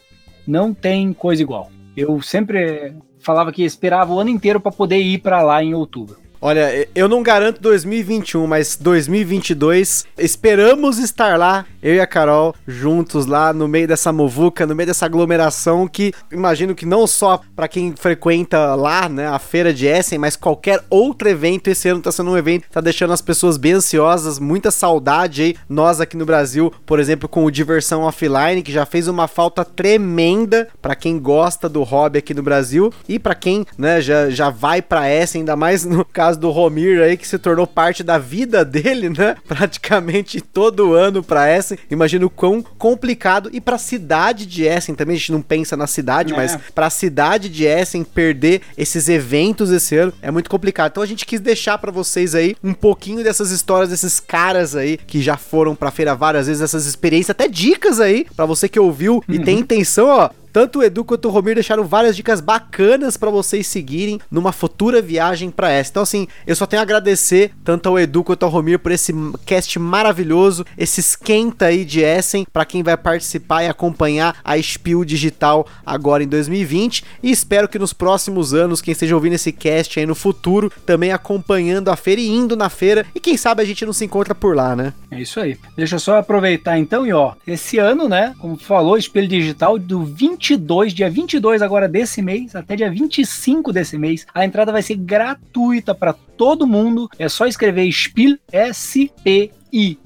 Não tem coisa igual. Eu sempre falava que esperava o ano inteiro para poder ir para lá em outubro. Olha, eu não garanto 2021, mas 2022 esperamos estar lá, eu e a Carol, juntos lá no meio dessa muvuca, no meio dessa aglomeração que imagino que não só para quem frequenta lá, né, a feira de Essen, mas qualquer outro evento, esse ano tá sendo um evento, tá deixando as pessoas bem ansiosas, muita saudade aí. Nós aqui no Brasil, por exemplo, com o Diversão Offline, que já fez uma falta tremenda para quem gosta do hobby aqui no Brasil e para quem, né, já, já vai para Essen, ainda mais no [laughs] caso caso do Romir aí, que se tornou parte da vida dele, né? [laughs] Praticamente todo ano pra Essen. Imagina o quão complicado. E pra cidade de Essen também, a gente não pensa na cidade, é. mas pra cidade de Essen perder esses eventos esse ano é muito complicado. Então a gente quis deixar para vocês aí um pouquinho dessas histórias desses caras aí que já foram pra feira várias vezes, essas experiências, até dicas aí para você que ouviu uhum. e tem intenção, ó, tanto o Edu quanto o Romir deixaram várias dicas bacanas para vocês seguirem numa futura viagem para essa. Então, assim, eu só tenho a agradecer tanto ao Edu quanto ao Romir por esse cast maravilhoso, esse esquenta aí de Essen, para quem vai participar e acompanhar a Spiel Digital agora em 2020. E espero que nos próximos anos, quem esteja ouvindo esse cast aí no futuro, também acompanhando a feira e indo na feira. E quem sabe a gente não se encontra por lá, né? É isso aí. Deixa eu só aproveitar então e ó, esse ano, né, como falou, Espelho Digital do 20 22, dia 22 agora desse mês, até dia 25 desse mês. A entrada vai ser gratuita para todo mundo. É só escrever SPIL, S-P-I.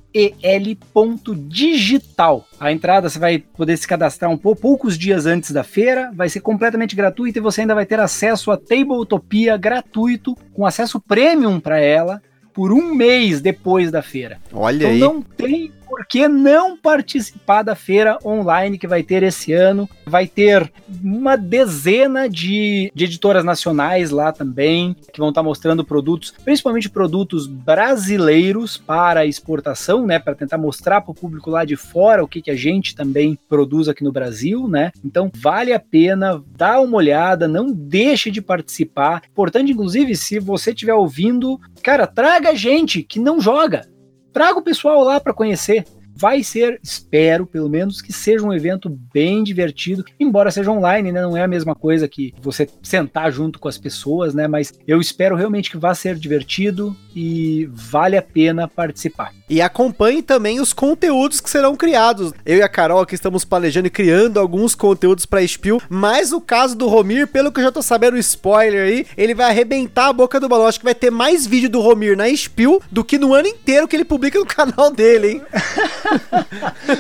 el.digital. A entrada você vai poder se cadastrar um pouco, poucos dias antes da feira, vai ser completamente gratuita e você ainda vai ter acesso a Tabletopia gratuito, com acesso premium para ela, por um mês depois da feira. Olha então aí. não tem por que não participar da feira online que vai ter esse ano? Vai ter uma dezena de, de editoras nacionais lá também, que vão estar tá mostrando produtos, principalmente produtos brasileiros para exportação, né? Para tentar mostrar para o público lá de fora o que, que a gente também produz aqui no Brasil, né? Então vale a pena dar uma olhada, não deixe de participar. Importante, inclusive, se você estiver ouvindo, cara, traga gente que não joga traga o pessoal lá para conhecer. Vai ser, espero pelo menos, que seja um evento bem divertido, embora seja online, né? Não é a mesma coisa que você sentar junto com as pessoas, né? Mas eu espero realmente que vá ser divertido e vale a pena participar. E acompanhe também os conteúdos que serão criados. Eu e a Carol aqui estamos planejando e criando alguns conteúdos para Spiel, mas o caso do Romir, pelo que eu já tô sabendo, spoiler aí, ele vai arrebentar a boca do balão. Acho que vai ter mais vídeo do Romir na Spiel do que no ano inteiro que ele publica no [laughs] canal dele, hein?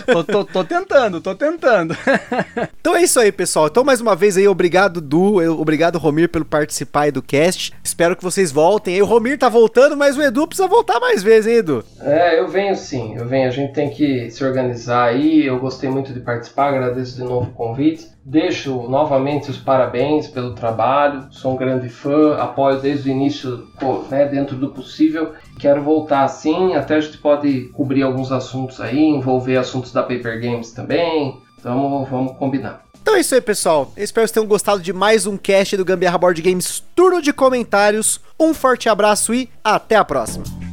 [laughs] tô, tô, tô, tentando, tô tentando. [laughs] então é isso aí, pessoal. Então, mais uma vez aí, obrigado, Du, obrigado, Romir, pelo participar aí do cast. Espero que vocês voltem. Aí, o Romir tá voltando, mas o Edu precisa voltar mais vezes, hein, Edu? É, eu venho sim, eu venho. A gente tem que se organizar aí. Eu gostei muito de participar, agradeço de novo o convite. Deixo novamente os parabéns pelo trabalho, sou um grande fã, apoio desde o início, né, dentro do possível. Quero voltar assim, até a gente pode cobrir alguns assuntos aí, envolver assuntos da Paper Games também. Então vamos combinar. Então é isso aí, pessoal. Espero que tenham gostado de mais um cast do Gambiarra Board Games Turno de Comentários. Um forte abraço e até a próxima.